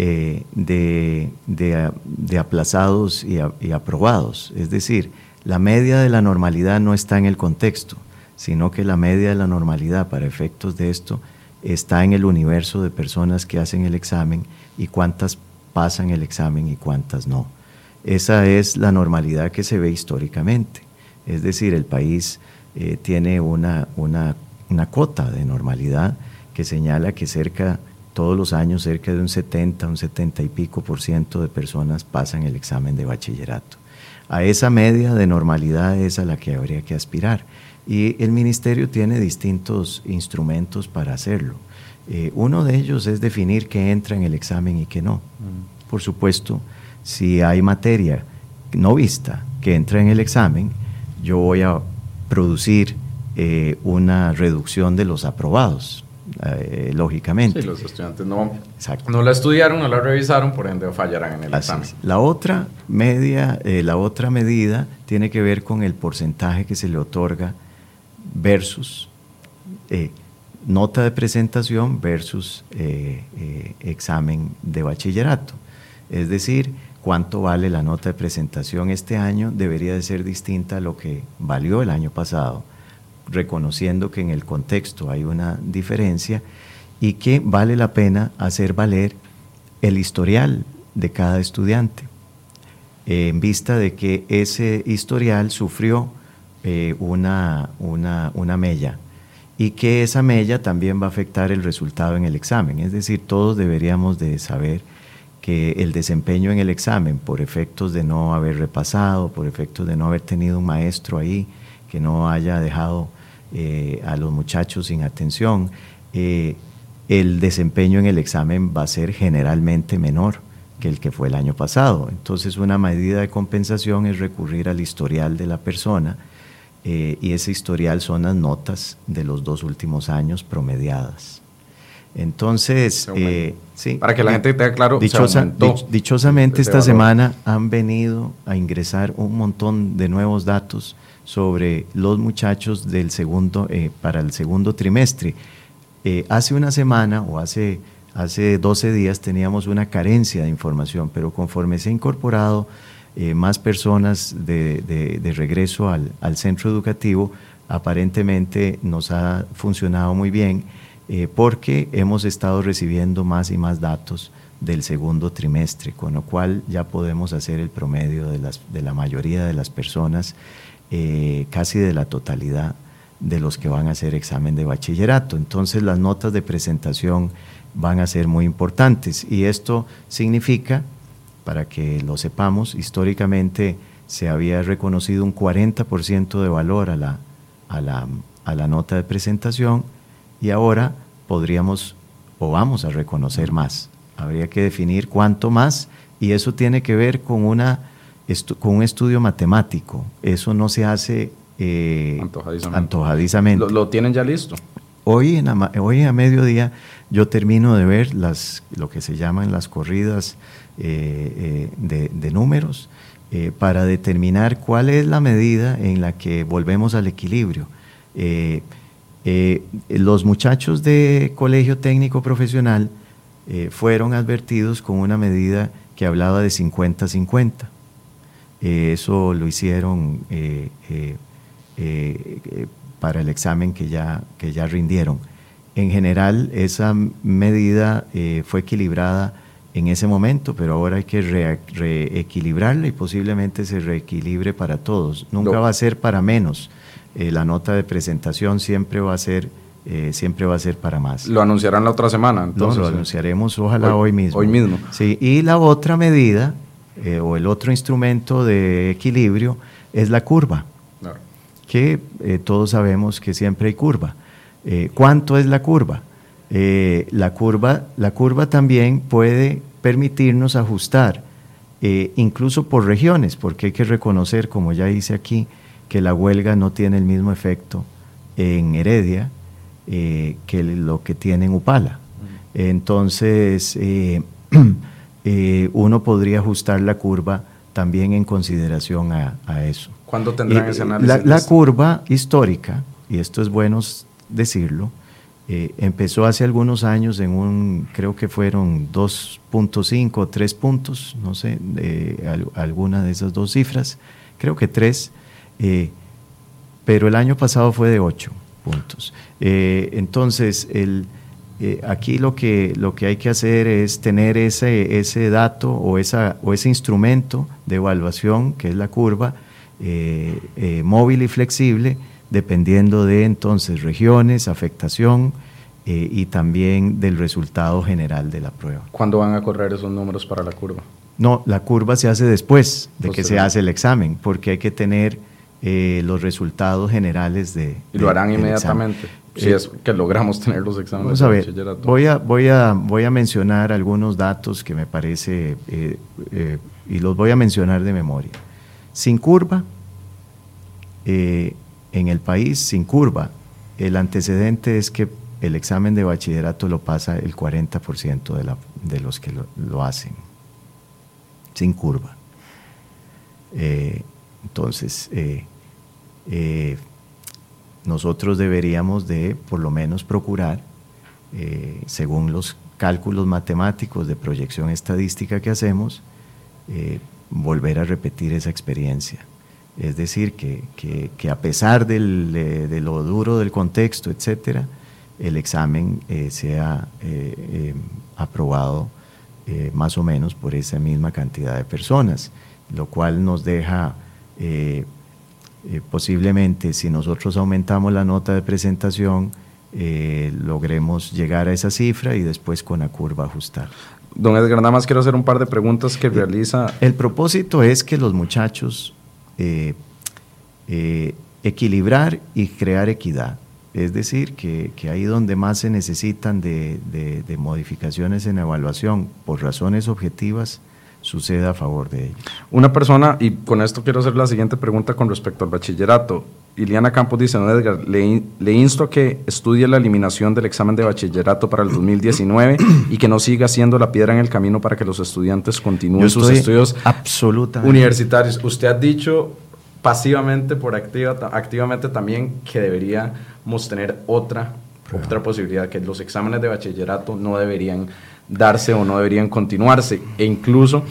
Speaker 2: eh, de, de, aplazados y, aprobados. Es decir, la media de la normalidad no está en el contexto, sino que la media de la normalidad para efectos de esto está en el universo de personas que hacen el examen y cuántas pasan el examen y cuántas no. Esa es la normalidad que se ve históricamente. Es decir, el país eh, tiene una, una, una, cuota de normalidad que señala que cerca, todos los años, cerca de un 70, un 70 y pico por ciento de personas pasan el examen de bachillerato. A esa media de normalidad es a la que habría que aspirar. Y el ministerio tiene distintos instrumentos para hacerlo. Eh, uno de ellos es definir qué entra en el examen y qué no. Mm. Por supuesto, si hay materia no vista que entra en el examen, yo voy a producir eh, una reducción de los aprobados, eh, lógicamente.
Speaker 1: Sí, los estudiantes no, no, la estudiaron, no la revisaron, por ende fallarán en el examen.
Speaker 2: La otra media, la otra medida tiene que ver con el porcentaje que se le otorga versus nota de presentación versus eh, eh, examen de bachillerato. Es decir, cuánto vale la nota de presentación este año debería de ser distinta a lo que valió el año pasado, reconociendo que en el contexto hay una diferencia y que vale la pena hacer valer el historial de cada estudiante, en vista de que ese historial sufrió eh, una, una, una mella y que esa mella también va a afectar el resultado en el examen. Es decir, todos deberíamos de saber que el desempeño en el examen, por efectos de no haber repasado, por efectos de no haber tenido un maestro ahí que no haya dejado eh, a los muchachos sin atención, eh, el desempeño en el examen va a ser generalmente menor que el que fue el año pasado. Entonces una medida de compensación es recurrir al historial de la persona, eh, y ese historial son las notas de los dos últimos años promediadas. Entonces,
Speaker 1: eh, sí, para que la gente tenga claro,
Speaker 2: dichosamente esta semana han venido a ingresar un montón de nuevos datos sobre los muchachos del segundo eh, para el segundo trimestre. hace una semana o hace hace 12 días teníamos una carencia de información, pero conforme se ha incorporado eh, más personas de, regreso al, centro educativo, aparentemente nos ha funcionado muy bien eh, porque hemos estado recibiendo más y más datos del segundo trimestre, con lo cual ya podemos hacer el promedio de, las, de la mayoría de las personas, eh, casi de la totalidad de los que van a hacer examen de bachillerato. Entonces las notas de presentación van a ser muy importantes y esto significa para que lo sepamos, históricamente se había reconocido un 40% de valor a la, a, la, a la nota de presentación y ahora podríamos o vamos a reconocer más. Habría que definir cuánto más y eso tiene que ver con, una, con un estudio matemático. Eso no se hace eh, antojadizamente.
Speaker 1: ¿Lo, tienen ya listo?
Speaker 2: Hoy, en hoy a mediodía yo termino de ver las, lo que se llaman las corridas eh, eh, de, números eh, para determinar cuál es la medida en la que volvemos al equilibrio. los muchachos de colegio técnico profesional fueron advertidos con una medida que hablaba de 50-50. Eso lo hicieron para el examen que ya, que ya rindieron. En general, esa medida fue equilibrada en ese momento, pero ahora hay que reequilibrarla y posiblemente se reequilibre para todos. Nunca va a ser para menos. Eh, la nota de presentación siempre va a ser eh, siempre va a ser para más.
Speaker 1: Lo anunciarán la otra semana, entonces.
Speaker 2: No, lo anunciaremos ojalá hoy, mismo.
Speaker 1: Hoy mismo.
Speaker 2: Sí, y la otra medida eh, o el otro instrumento de equilibrio es la curva, que todos sabemos que siempre hay curva. ¿Cuánto es la curva? Eh, la, curva, la curva también puede permitirnos ajustar, eh, incluso por regiones, porque hay que reconocer, como ya dice aquí, que la huelga no tiene el mismo efecto en Heredia eh, que lo que tiene en Upala. Entonces, uno podría ajustar la curva también en consideración a, eso.
Speaker 1: ¿Cuándo tendrán ese análisis?
Speaker 2: la curva histórica, y esto es bueno decirlo, eh, empezó hace algunos años en un, creo que fueron 2.5 o 3 puntos, no sé, de alguna de esas dos cifras, creo que 3, eh, pero el año pasado fue de 8 puntos. Eh, entonces, el, aquí lo que, lo que hay que hacer es tener ese, ese dato o, esa, o ese instrumento de evaluación, que es la curva, móvil y flexible, dependiendo de entonces regiones, afectación, eh, y también del resultado general de la prueba.
Speaker 1: ¿Cuándo van a correr esos números para la curva?
Speaker 2: No, la curva se hace después de que se hace el examen, porque hay que tener eh, los resultados generales de...
Speaker 1: Y lo harán inmediatamente, si es que logramos tener los exámenes.
Speaker 2: A ver, voy a, voy, a, voy a mencionar algunos datos que me parece, y los voy a mencionar de memoria. Sin curva, en el país, sin curva, el antecedente es que el examen de bachillerato lo pasa el 40% de, la, de, los que lo, hacen, sin curva. Eh, entonces, eh, eh, nosotros deberíamos de por lo menos procurar, según los cálculos matemáticos de proyección estadística que hacemos, volver a repetir esa experiencia. Es decir, que, que, a pesar del, de, lo duro del contexto, etcétera, el examen eh, sea eh, eh, aprobado más o menos por esa misma cantidad de personas, lo cual nos deja posiblemente, si nosotros aumentamos la nota de presentación, logremos llegar a esa cifra y después con la curva ajustar.
Speaker 1: Don Edgar, nada más quiero hacer un par de preguntas que realiza.
Speaker 2: El propósito es que los muchachos equilibrar y crear equidad. Es decir, que, ahí donde más se necesitan de, modificaciones en evaluación por razones objetivas, suceda a favor de ellos.
Speaker 1: Una persona, y con esto quiero hacer la siguiente pregunta con respecto al bachillerato. Iliana Campos dice, don Edgar, le, le, insto a que estudie la eliminación del examen de bachillerato para el 2019 y que no siga siendo la piedra en el camino para que los estudiantes continúen sus estudios universitarios. Usted ha dicho pasivamente por activa, activamente también que deberíamos tener otra, otra posibilidad, que los exámenes de bachillerato no deberían darse o no deberían continuarse. E incluso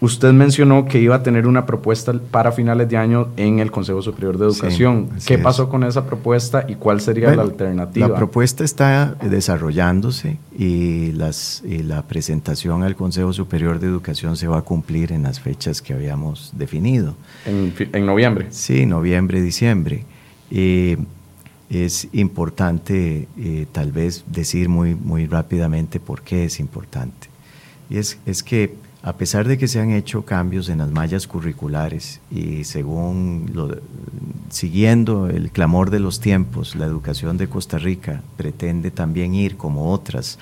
Speaker 1: usted mencionó que iba a tener una propuesta para finales de año en el Consejo Superior de Educación. ¿Qué pasó con esa propuesta y cuál sería la alternativa?
Speaker 2: La propuesta está desarrollándose y, las, y la presentación al Consejo Superior de Educación se va a cumplir en las fechas que habíamos definido.
Speaker 1: ¿En, noviembre?
Speaker 2: Sí, noviembre, diciembre. Eh, es importante eh, tal vez decir muy, muy rápidamente por qué es importante. Y es, es que a pesar de que se han hecho cambios en las mallas curriculares y según siguiendo el clamor de los tiempos, la educación de Costa Rica pretende también ir como otras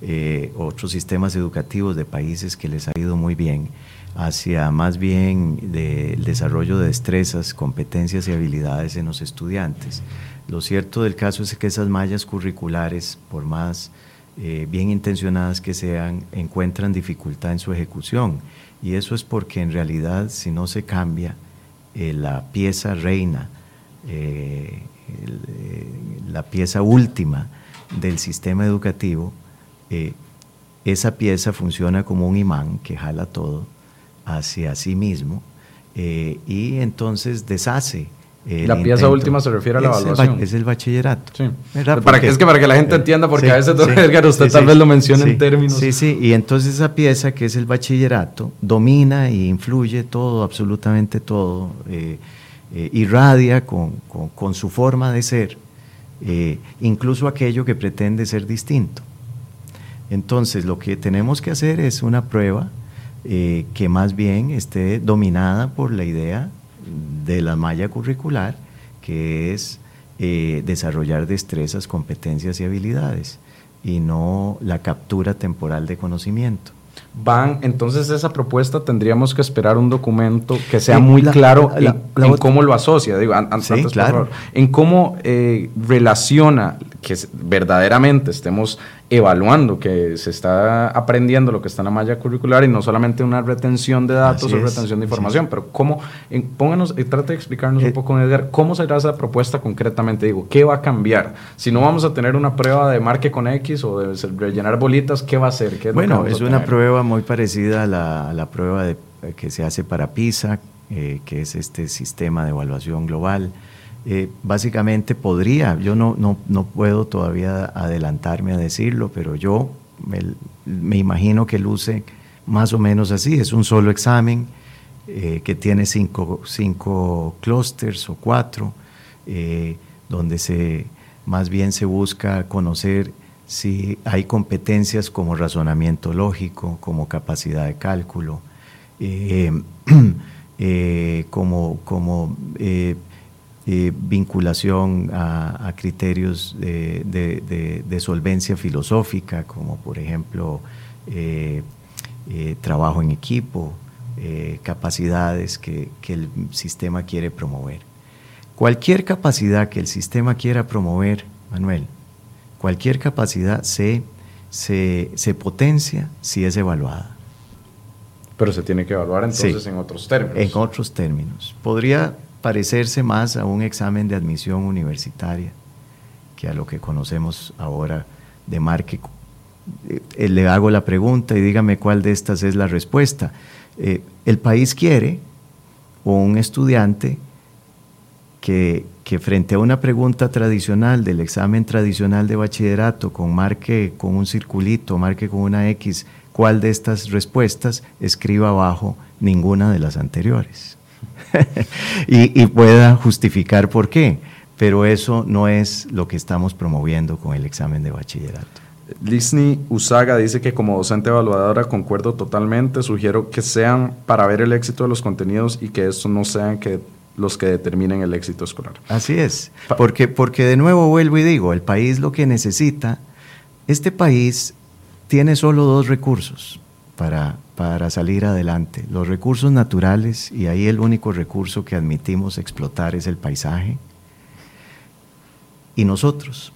Speaker 2: eh, otros sistemas educativos de países que les ha ido muy bien hacia más bien el desarrollo de destrezas, competencias y habilidades en los estudiantes. Lo cierto del caso es que esas mallas curriculares, por más eh, bien intencionadas que sean, encuentran dificultad en su ejecución. Y eso es porque en realidad si no se cambia eh, la pieza reina, eh, la pieza última del sistema educativo, esa pieza funciona como un imán que jala todo hacia sí mismo y entonces deshace
Speaker 1: la pieza última se refiere a la evaluación.
Speaker 2: es el bachillerato.
Speaker 1: Sí. Para que, es que para que la gente entienda, porque a veces, Edgar, usted tal vez lo menciona en términos.
Speaker 2: Sí, sí, y entonces esa pieza que es el bachillerato domina e influye todo, absolutamente todo, eh, eh, irradia con, con, su forma de ser, eh, incluso aquello que pretende ser distinto. Entonces, lo que tenemos que hacer es una prueba que más bien esté dominada por la idea de la malla curricular, que es eh, desarrollar destrezas, competencias y habilidades, y no la captura temporal de conocimiento.
Speaker 1: Van, entonces esa propuesta tendríamos que esperar un documento que sea muy claro en, cómo lo asocia, digo, antes, claro. en cómo eh, relaciona que verdaderamente estemos evaluando, que se está aprendiendo lo que está en la malla curricular y no solamente una retención de datos o retención de información, pero cómo, en, pónganos, eh, trate de explicarnos un eh, poco, Edgar, cómo será esa propuesta concretamente, digo, ¿qué va a cambiar? Si no vamos a tener una prueba de marque con X o de rellenar bolitas, ¿qué va a ser? ¿Qué
Speaker 2: es bueno, es una prueba muy parecida a la, prueba de, que se hace para PISA, eh, que es este sistema de evaluación global. Eh, básicamente podría, yo no, no, no, puedo todavía adelantarme a decirlo, pero yo me, imagino que luce más o menos así, es un solo examen eh, que tiene cinco, cinco clústeres o cuatro, eh, donde se, más bien se busca conocer si hay competencias como razonamiento lógico, como capacidad de cálculo, como, como eh, vinculación a, criterios de, solvencia filosófica, como por ejemplo trabajo en equipo, capacidades que, que el sistema quiere promover. Cualquier capacidad que el sistema quiera promover, Manuel, cualquier capacidad se, se, potencia si es evaluada.
Speaker 1: Pero se tiene que evaluar entonces en otros términos.
Speaker 2: En otros términos. Podría parecerse más a un examen de admisión universitaria que a lo que conocemos ahora de marketing. Eh, le hago la pregunta y dígame cuál de estas es la respuesta. Eh, el país quiere un estudiante que, que, frente a una pregunta tradicional del examen tradicional de bachillerato con marque con un circulito, marque con una X, cuál de estas respuestas escriba abajo ninguna de las anteriores. y, y pueda justificar por qué. Pero eso no es lo que estamos promoviendo con el examen de bachillerato.
Speaker 1: Lisny Usaga dice que como docente evaluadora concuerdo totalmente, sugiero que sean para ver el éxito de los contenidos y que eso no sean que los que determinen el éxito escolar.
Speaker 2: Así es, porque, porque de nuevo vuelvo y digo, el país lo que necesita, este país tiene solo dos recursos para, para salir adelante, los recursos naturales, y ahí el único recurso que admitimos explotar es el paisaje, y nosotros.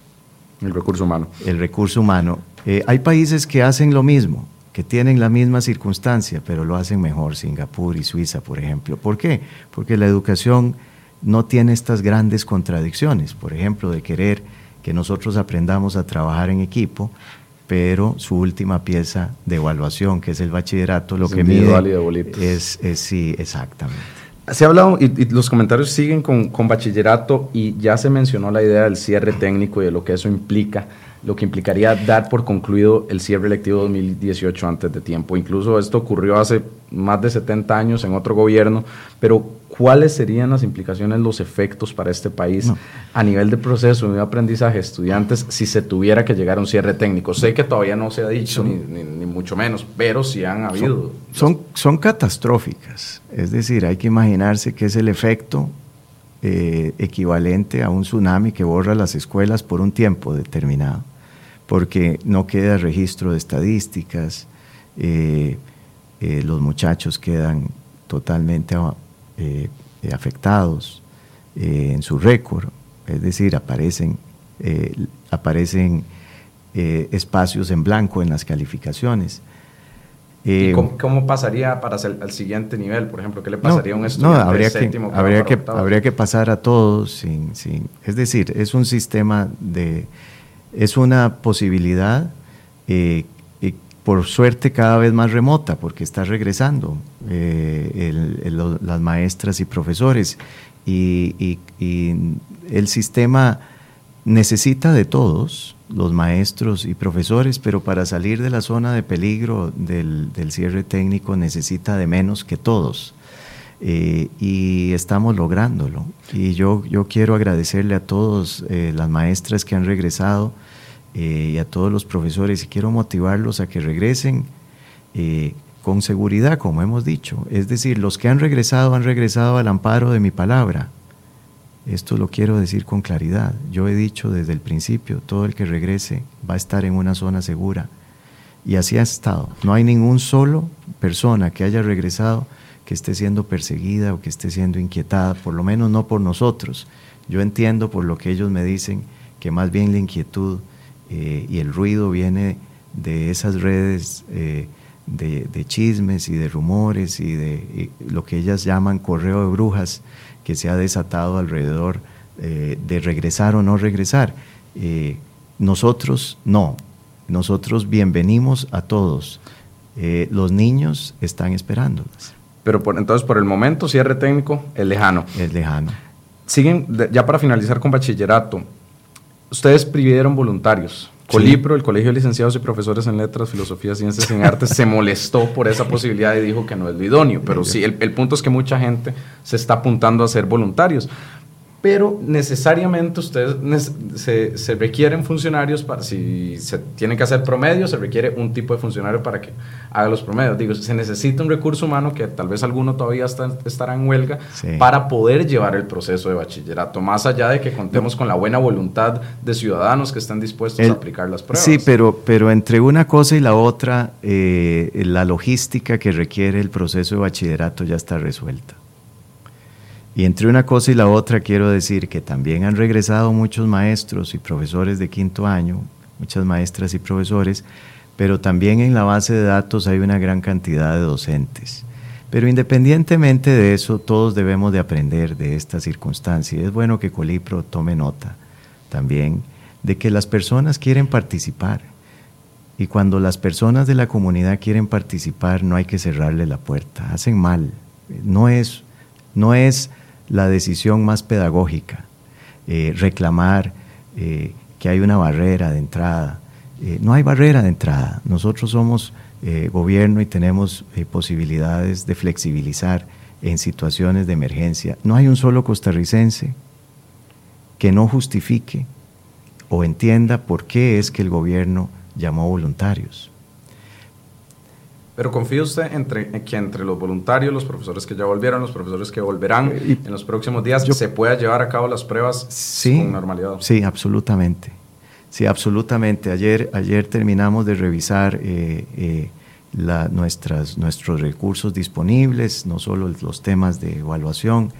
Speaker 1: El recurso humano.
Speaker 2: El recurso humano. Eh, hay países que hacen lo mismo, que tienen la misma circunstancia, pero lo hacen mejor, Singapur y Suiza, por ejemplo. ¿Por qué? Porque la educación no tiene estas grandes contradicciones, por ejemplo, de querer que nosotros aprendamos a trabajar en equipo, pero su última pieza de evaluación, que es el bachillerato, lo que mide es, es, sí, exactamente.
Speaker 1: Se ha hablado, y, los comentarios siguen con, con, bachillerato, y ya se mencionó la idea del cierre técnico y de lo que eso implica lo que implicaría dar por concluido el cierre electivo 2018 antes de tiempo. Incluso esto ocurrió hace más de 70 años en otro gobierno, pero ¿cuáles serían las implicaciones, los efectos para este país a nivel de proceso de aprendizaje estudiantes si se tuviera que llegar a un cierre técnico? Sé que todavía no se ha dicho, ni, mucho menos, pero sí han habido.
Speaker 2: Son, son, catastróficas, es decir, hay que imaginarse que es el efecto eh, equivalente a un tsunami que borra las escuelas por un tiempo determinado porque no queda registro de estadísticas, eh, eh, los muchachos quedan totalmente afectados en su récord, es decir, aparecen, aparecen espacios en blanco en las calificaciones.
Speaker 1: ¿Y cómo, pasaría para el, siguiente nivel? Por ejemplo, ¿qué le pasaría a un estudiante
Speaker 2: no, habría que, habría, que, habría que pasar a todos sin, sin, es decir, es un sistema de es una posibilidad, eh, por suerte cada vez más remota, porque está regresando eh, las maestras y profesores. Y, el sistema necesita de todos, los maestros y profesores, pero para salir de la zona de peligro del, cierre técnico necesita de menos que todos. Eh, y estamos lográndolo. Y yo, yo quiero agradecerle a todos eh, las maestras que han regresado eh, y a todos los profesores y quiero motivarlos a que regresen con seguridad, como hemos dicho. Es decir, los que han regresado han regresado al amparo de mi palabra. Esto lo quiero decir con claridad. Yo he dicho desde el principio, todo el que regrese va a estar en una zona segura. Y así ha estado. No hay ningún solo persona que haya regresado que esté siendo perseguida o que esté siendo inquietada, por lo menos no por nosotros. Yo entiendo por lo que ellos me dicen que más bien la inquietud eh, y el ruido viene de esas redes eh, de, chismes y de rumores y de lo que ellas llaman correo de brujas que se ha desatado alrededor eh, de regresar o no regresar. nosotros no, nosotros bienvenimos a todos. los niños están esperándolas.
Speaker 1: Pero por, entonces, por el momento, cierre técnico, es lejano.
Speaker 2: Es lejano.
Speaker 1: Siguen, ya para finalizar con bachillerato, ustedes pidieron voluntarios. Colipro, el Colegio de Licenciados y Profesores en Letras, Filosofía, Ciencias y Artes, se molestó por esa posibilidad y dijo que no es lo idóneo. Pero sí, el, punto es que mucha gente se está apuntando a ser voluntarios. Pero necesariamente ustedes se, se, requieren funcionarios para, si se tiene que hacer promedios, se requiere un tipo de funcionario para que haga los promedios. Digo, se necesita un recurso humano que tal vez alguno todavía está, estará en huelga para poder llevar el proceso de bachillerato, más allá de que contemos con la buena voluntad de ciudadanos que están dispuestos a aplicar las pruebas.
Speaker 2: Sí, pero, pero entre una cosa y la otra, eh, la logística que requiere el proceso de bachillerato ya está resuelta. Y entre una cosa y la otra quiero decir que también han regresado muchos maestros y profesores de quinto año, muchas maestras y profesores, pero también en la base de datos hay una gran cantidad de docentes. Pero independientemente de eso, todos debemos de aprender de esta circunstancia. Es bueno que Colipro tome nota también de que las personas quieren participar. Y cuando las personas de la comunidad quieren participar, no hay que cerrarle la puerta. Hacen mal. No es, no es la decisión más pedagógica, eh, reclamar eh, que hay una barrera de entrada. Eh, no hay barrera de entrada. Nosotros somos gobierno y tenemos posibilidades de flexibilizar en situaciones de emergencia. No hay un solo costarricense que no justifique o entienda por qué es que el gobierno llamó voluntarios.
Speaker 1: Pero confía usted entre, en que entre los voluntarios, los profesores que ya volvieron, los profesores que volverán en los próximos días, se pueda llevar a cabo las pruebas con normalidad.
Speaker 2: Sí, absolutamente. Sí, absolutamente. Ayer, ayer terminamos de revisar eh, eh, nuestras, nuestros recursos disponibles, no solo los temas de evaluación,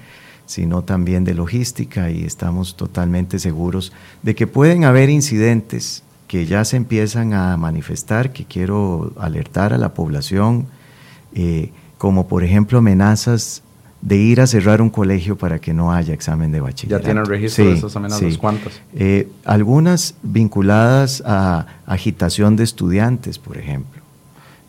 Speaker 2: sino también de logística y estamos totalmente seguros de que pueden haber incidentes que ya se empiezan a manifestar, que quiero alertar a la población, eh, como por ejemplo amenazas de ir a cerrar un colegio para que no haya examen de bachillerato.
Speaker 1: ¿Ya tienen registro de esas amenazas? ¿Cuántas?
Speaker 2: Eh, algunas vinculadas a agitación de estudiantes, por ejemplo.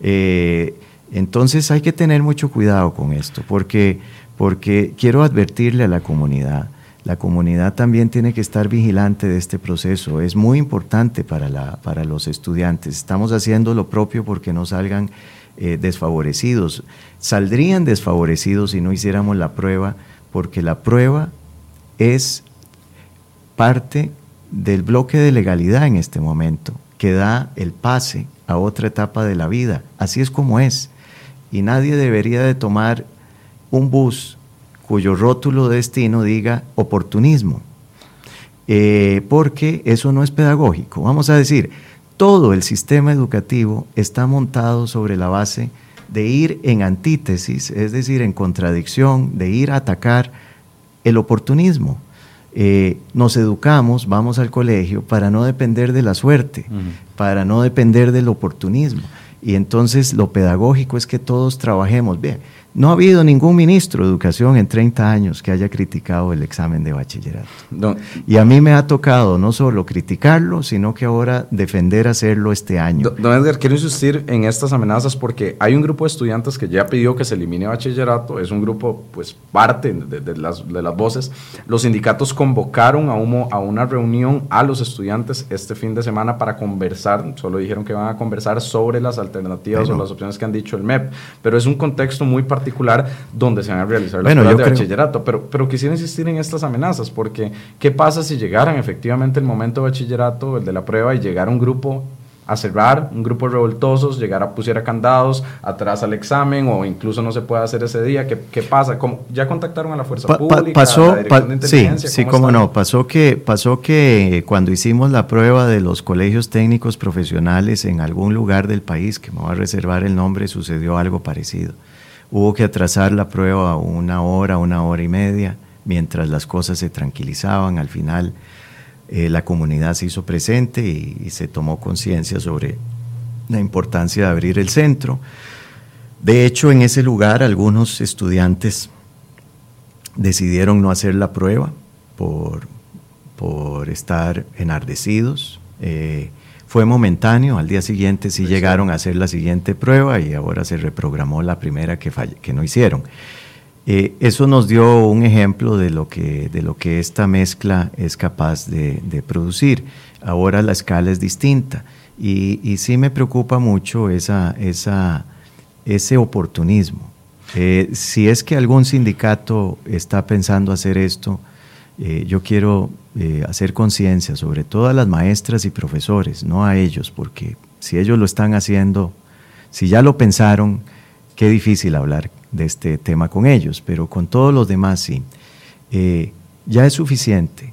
Speaker 2: Eh, entonces hay que tener mucho cuidado con esto, porque, porque quiero advertirle a la comunidad la comunidad también tiene que estar vigilante de este proceso. Es muy importante para, la, para los estudiantes. Estamos haciendo lo propio porque no salgan eh, desfavorecidos. Saldrían desfavorecidos si no hiciéramos la prueba, porque la prueba es parte del bloque de legalidad en este momento, que da el pase a otra etapa de la vida. Así es como es. Y nadie debería de tomar un bus cuyo rótulo de destino diga oportunismo, eh, porque eso no es pedagógico. Vamos a decir, todo el sistema educativo está montado sobre la base de ir en antítesis, es decir, en contradicción, de ir a atacar el oportunismo. Eh, nos educamos, vamos al colegio para no depender de la suerte, para no depender del oportunismo. Y entonces lo pedagógico es que todos trabajemos bien. No ha habido ningún ministro de educación en 30 años que haya criticado el examen de bachillerato. y a mí me ha tocado no solo criticarlo, sino que ahora defender hacerlo este año.
Speaker 1: Don Edgar, quiero insistir en estas amenazas porque hay un grupo de estudiantes que ya pidió que se elimine bachillerato, es un grupo, pues parte de, las, de las, voces. Los sindicatos convocaron a, a una reunión a los estudiantes este fin de semana para conversar, solo dijeron que van a conversar sobre las alternativas o las opciones que han dicho el MEP, pero es un contexto muy particular particular donde se van a realizar las pruebas de bachillerato. Pero, pero quisiera insistir en estas amenazas, porque ¿qué pasa si llegaran efectivamente el momento de bachillerato, el de la prueba, y llegara un grupo a cerrar, un grupo de revoltosos, llegar a pusiera candados atrás al examen o incluso no se puede hacer ese día. ¿Qué, qué pasa? ¿Cómo, ¿Ya contactaron a la fuerza pública?
Speaker 2: pasó, sí, sí, cómo no. Pasó que, pasó que cuando hicimos la prueba de los colegios técnicos profesionales en algún lugar del país, que me voy a reservar el nombre, sucedió algo parecido. Hubo que atrasar la prueba una hora, una hora y media, mientras las cosas se tranquilizaban. Al final eh, la comunidad se hizo presente y, se tomó conciencia sobre la importancia de abrir el centro. De hecho, en ese lugar algunos estudiantes decidieron no hacer la prueba por, por estar enardecidos. Eh, fue momentáneo, al día siguiente sí llegaron a hacer la siguiente prueba y ahora se reprogramó la primera que, que no hicieron. Eh, eso nos dio un ejemplo de lo que, de lo que esta mezcla es capaz de, producir. Ahora la escala es distinta y, y sí me preocupa mucho esa, esa, ese oportunismo. Eh, si es que algún sindicato está pensando hacer esto, eh, yo quiero eh, hacer conciencia sobre todo a las maestras y profesores, no a ellos, porque si ellos lo están haciendo, si ya lo pensaron, qué difícil hablar de este tema con ellos, pero con todos los demás sí. Eh, ya es suficiente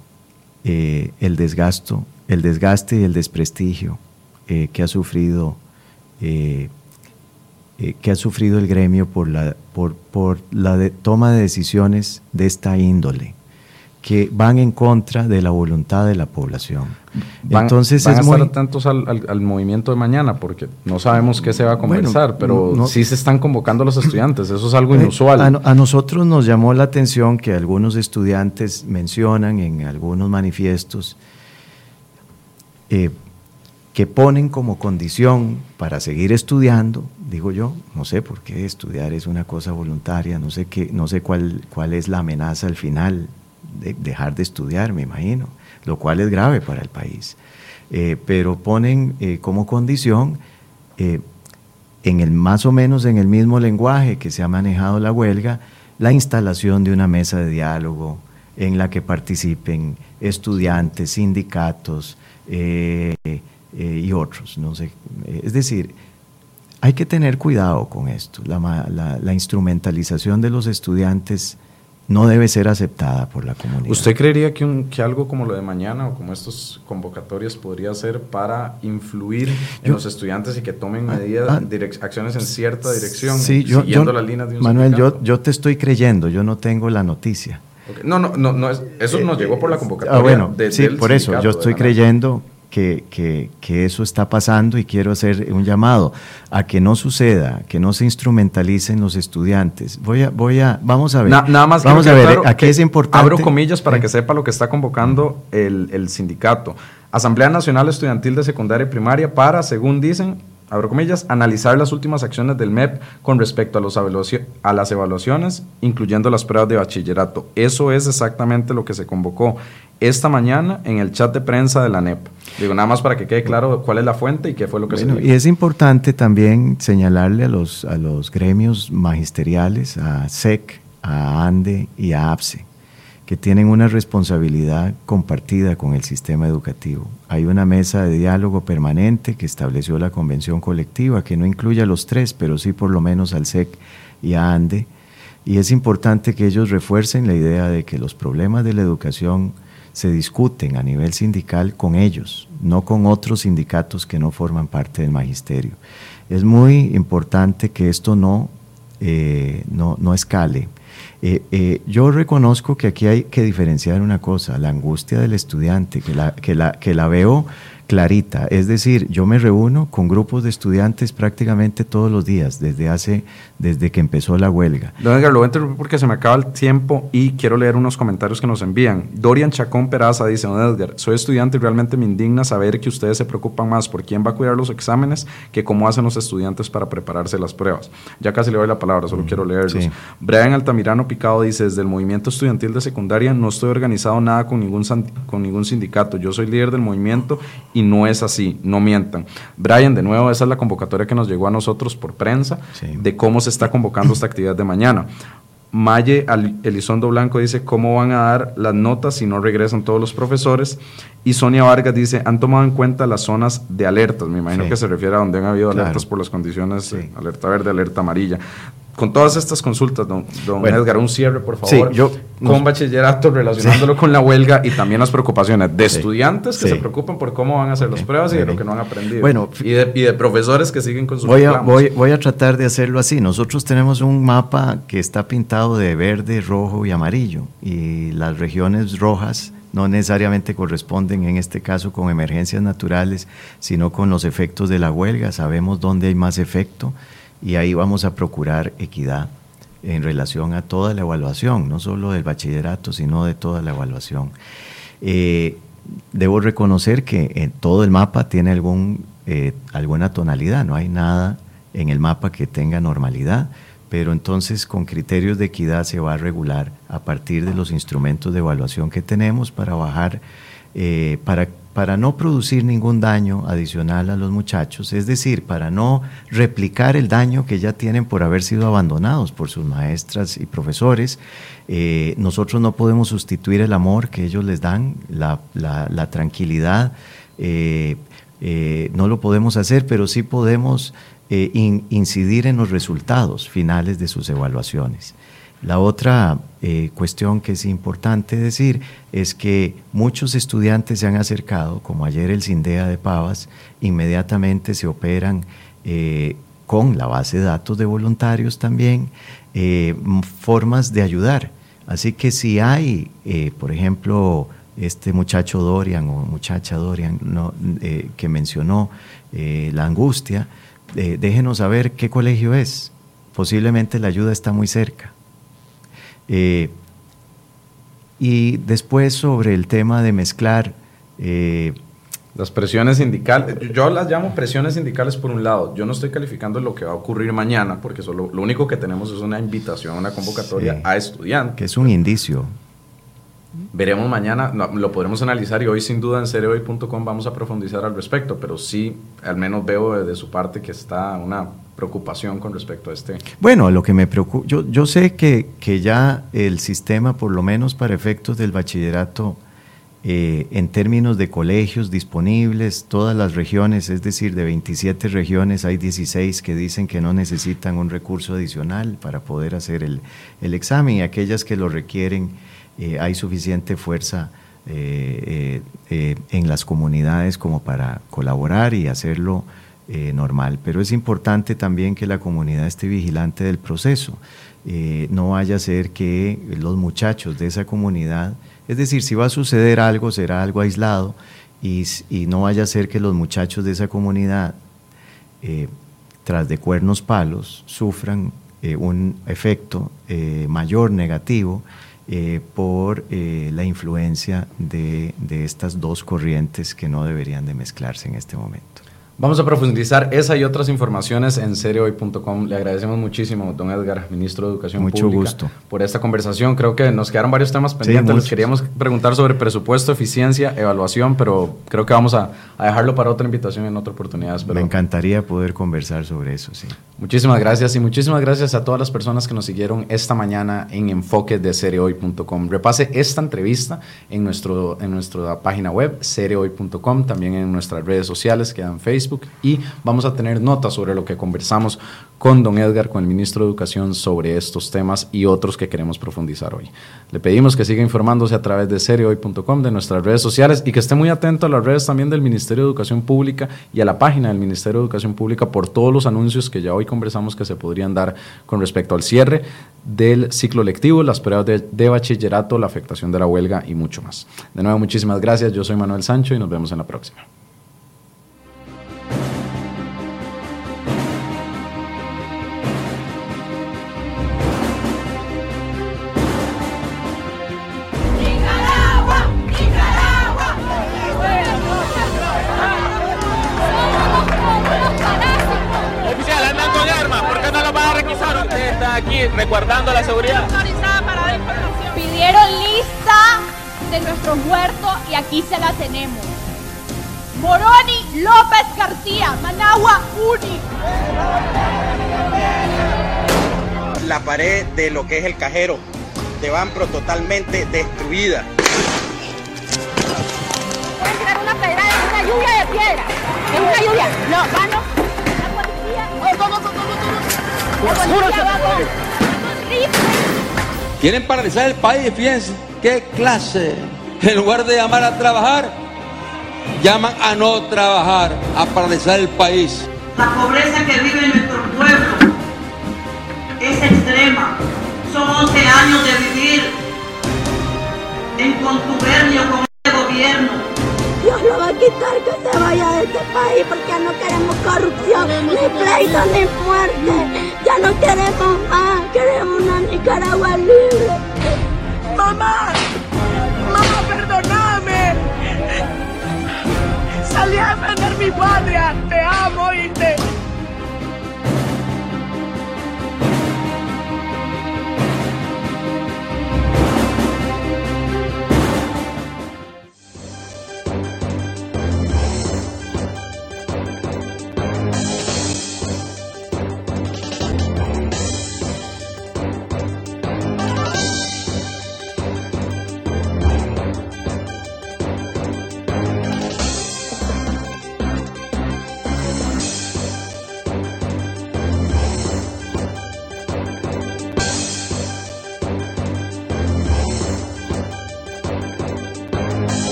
Speaker 2: el desgasto, el desgaste y el desprestigio que ha sufrido que ha sufrido el gremio por la, por, por la toma de decisiones de esta índole que van en contra de la voluntad de la población.
Speaker 1: Entonces van a estar atentos al, movimiento de mañana porque no sabemos qué se va a conversar, pero sí se están convocando los estudiantes, eso es algo eh, inusual.
Speaker 2: A, nosotros nos llamó la atención que algunos estudiantes mencionan en algunos manifiestos eh, que ponen como condición para seguir estudiando, digo yo, no sé por qué estudiar es una cosa voluntaria, no sé qué, no sé cuál, cuál es la amenaza al final de dejar de estudiar, me imagino, lo cual es grave para el país. Eh, pero ponen eh, como condición, eh, en el más o menos en el mismo lenguaje que se ha manejado la huelga, la instalación de una mesa de diálogo en la que participen estudiantes, sindicatos y otros. No sé. Es decir, hay que tener cuidado con esto. La, la instrumentalización de los estudiantes no debe ser aceptada por la comunidad.
Speaker 1: ¿Usted creería que, un, que algo como lo de mañana o como estos convocatorias podría ser para influir en los estudiantes y que tomen ah, medidas, ah. acciones en cierta dirección,
Speaker 2: sí, yo, siguiendo las líneas de un Manuel, yo, yo te estoy creyendo, yo no tengo la noticia.
Speaker 1: No, no, no, no eso nos llegó por la convocatoria.
Speaker 2: Ah, bueno, sí, por eso, yo estoy creyendo que, que, que, eso está pasando y quiero hacer un llamado a que no suceda, que no se instrumentalicen los estudiantes. Voy a, voy a, vamos a ver.
Speaker 1: nada más vamos a ver, aquí es importante. Abro comillas para que sepa lo que está convocando el, el sindicato. Asamblea Nacional Estudiantil de Secundaria y Primaria para, según dicen, abro comillas, analizar las últimas acciones del MEP con respecto a, los a las evaluaciones, incluyendo las pruebas de bachillerato. Eso es exactamente lo que se convocó esta mañana en el chat de prensa de la NEP. Digo, nada más para que quede claro cuál es la fuente y qué fue lo que se
Speaker 2: Y es importante también señalarle a los, a los gremios magisteriales, a SEC, a ANDE y a APSE, que tienen una responsabilidad compartida con el sistema educativo. Hay una mesa de diálogo permanente que estableció la convención colectiva, que no incluye a los tres, pero sí por lo menos al SEC y a ANDE. Y es importante que ellos refuercen la idea de que los problemas de la educación se discuten a nivel sindical con ellos, no con otros sindicatos que no forman parte del magisterio. Es muy importante que esto no, eh, no, no, escale. Eh, eh, yo reconozco que aquí hay que diferenciar una cosa, la angustia del estudiante, que la, que la, que la veo clarita. Es decir, yo me reúno con grupos de estudiantes prácticamente todos los días, desde hace, desde que empezó la huelga.
Speaker 1: Don Edgar, lo voy a interrumpir porque se me acaba el tiempo y quiero leer unos comentarios que nos envían. Dorian Chacón Peraza dice, Don Edgar, soy estudiante y realmente me indigna saber que ustedes se preocupan más por quién va a cuidar los exámenes que cómo hacen los estudiantes para prepararse las pruebas. Ya casi le doy la palabra, solo mm, quiero leerlos. Brian Altamirano Picado dice, desde el movimiento estudiantil de secundaria no estoy organizado nada con ningún, con ningún sindicato. Yo soy líder del movimiento y no es así, no mientan. Brian, de nuevo, esa es la convocatoria que nos llegó a nosotros por prensa de cómo se está convocando esta actividad de mañana. Maye Elizondo Blanco dice cómo van a dar las notas si no regresan todos los profesores. Y Sonia Vargas dice, han tomado en cuenta las zonas de alertas. Me imagino que se refiere a donde han habido alertas por las condiciones, alerta verde, alerta amarilla con todas estas consultas, don, Edgar, un cierre, por favor, yo, con bachillerato, relacionándolo con la huelga y también las preocupaciones de estudiantes que se preocupan por cómo van a hacer las pruebas y de lo que no han aprendido. Bueno, y de, profesores que siguen con sus
Speaker 2: voy a, voy, voy, a tratar de hacerlo así. Nosotros tenemos un mapa que está pintado de verde, rojo y amarillo y las regiones rojas no necesariamente corresponden en este caso con emergencias naturales, sino con los efectos de la huelga. Sabemos dónde hay más efecto y ahí vamos a procurar equidad en relación a toda la evaluación, no solo del bachillerato, sino de toda la evaluación. Eh, debo reconocer que en todo el mapa tiene algún, eh, alguna tonalidad, no hay nada en el mapa que tenga normalidad, pero entonces con criterios de equidad se va a regular a partir de los instrumentos de evaluación que tenemos para bajar, eh, para para no producir ningún daño adicional a los muchachos, es decir, para no replicar el daño que ya tienen por haber sido abandonados por sus maestras y profesores, eh, nosotros no podemos sustituir el amor que ellos les dan, la, tranquilidad, eh, eh, no lo podemos hacer, pero sí podemos incidir en los resultados finales de sus evaluaciones. La otra eh, cuestión que es importante decir es que muchos estudiantes se han acercado, como ayer el CINDEA de Pavas, inmediatamente se operan eh, con la base de datos de voluntarios también, eh, formas de ayudar. Así que si hay, por ejemplo, este muchacho Dorian o muchacha Dorian que mencionó la angustia, déjenos saber qué colegio es. Posiblemente la ayuda está muy cerca. Eh, y después sobre el tema de mezclar...
Speaker 1: Eh, las presiones sindicales, yo las llamo presiones sindicales por un lado. Yo no estoy calificando lo que va a ocurrir mañana, porque solo, lo único que tenemos es una invitación, una convocatoria a estudiantes.
Speaker 2: Que es un indicio.
Speaker 1: Veremos mañana, lo podremos analizar y hoy sin duda en cereoy.com vamos a profundizar al respecto, pero sí, al menos veo de su parte que está una preocupación con respecto a este?
Speaker 2: Bueno, lo que me preocupa, yo, yo sé que, que, ya el sistema, por lo menos para efectos del bachillerato, eh, en términos de colegios disponibles, todas las regiones, es decir, de 27 regiones, hay 16 que dicen que no necesitan un recurso adicional para poder hacer el, el examen y aquellas que lo requieren, eh, hay suficiente fuerza. Eh, en las comunidades como para colaborar y hacerlo eh, normal, pero es importante también que la comunidad esté vigilante del proceso. Eh, no vaya a ser que los muchachos de esa comunidad, es decir, si va a suceder algo, será algo aislado y, no vaya a ser que los muchachos de esa comunidad, eh, tras de cuernos palos, sufran un efecto mayor negativo por la influencia de estas dos corrientes que no deberían de mezclarse en este momento.
Speaker 1: Vamos a profundizar esa y otras informaciones en seriohoy.com. Le agradecemos muchísimo, don Edgar, ministro de Educación
Speaker 2: Mucho gusto.
Speaker 1: por esta conversación. Creo que nos quedaron varios temas pendientes. Les queríamos preguntar sobre presupuesto, eficiencia, evaluación, pero creo que vamos a, dejarlo para otra invitación en otra oportunidad.
Speaker 2: Me encantaría poder conversar sobre eso, sí.
Speaker 1: Muchísimas gracias y muchísimas gracias a todas las personas que nos siguieron esta mañana en enfoque de seriohoy.com. Repase esta entrevista en, nuestro, en nuestra página web, seriohoy.com, también en nuestras redes sociales, que en Facebook y vamos a tener notas sobre lo que conversamos con don Edgar, con el ministro de Educación, sobre estos temas y otros que queremos profundizar hoy. Le pedimos que siga informándose a través de seriohoy.com, de nuestras redes sociales y que esté muy atento a las redes también del Ministerio de Educación Pública y a la página del Ministerio de Educación Pública por todos los anuncios que ya hoy conversamos que se podrían dar con respecto al cierre del ciclo lectivo, las pruebas de, de bachillerato, la afectación de la huelga y mucho más. De nuevo, muchísimas gracias. Yo soy Manuel Sancho y nos vemos en la próxima.
Speaker 3: Resguardando la seguridad.
Speaker 4: Pidieron lista de nuestros huertos y aquí se la tenemos. Moroni López García, Managua Uni.
Speaker 3: La pared de lo que es el cajero de Banpro totalmente destruida.
Speaker 4: Pueden tirar una pedra en una lluvia de piedra. En una lluvia. No, mano. La policía. Oh, todo, todo, todo, La policía va
Speaker 5: Quieren paralizar el país, fíjense qué clase. En lugar de llamar a trabajar, llaman a no trabajar, a paralizar el país.
Speaker 6: La pobreza que vive nuestro pueblo es extrema. Son 11 años de vivir en contubernio con este gobierno
Speaker 7: lo va a quitar, que se vaya de este país, porque ya no queremos corrupción, ni pleito, ni muerte. Ya no queremos más, queremos una Nicaragua libre. ¡Mamá! ¡Mamá, perdóname! Salí a defender mi patria, te amo y te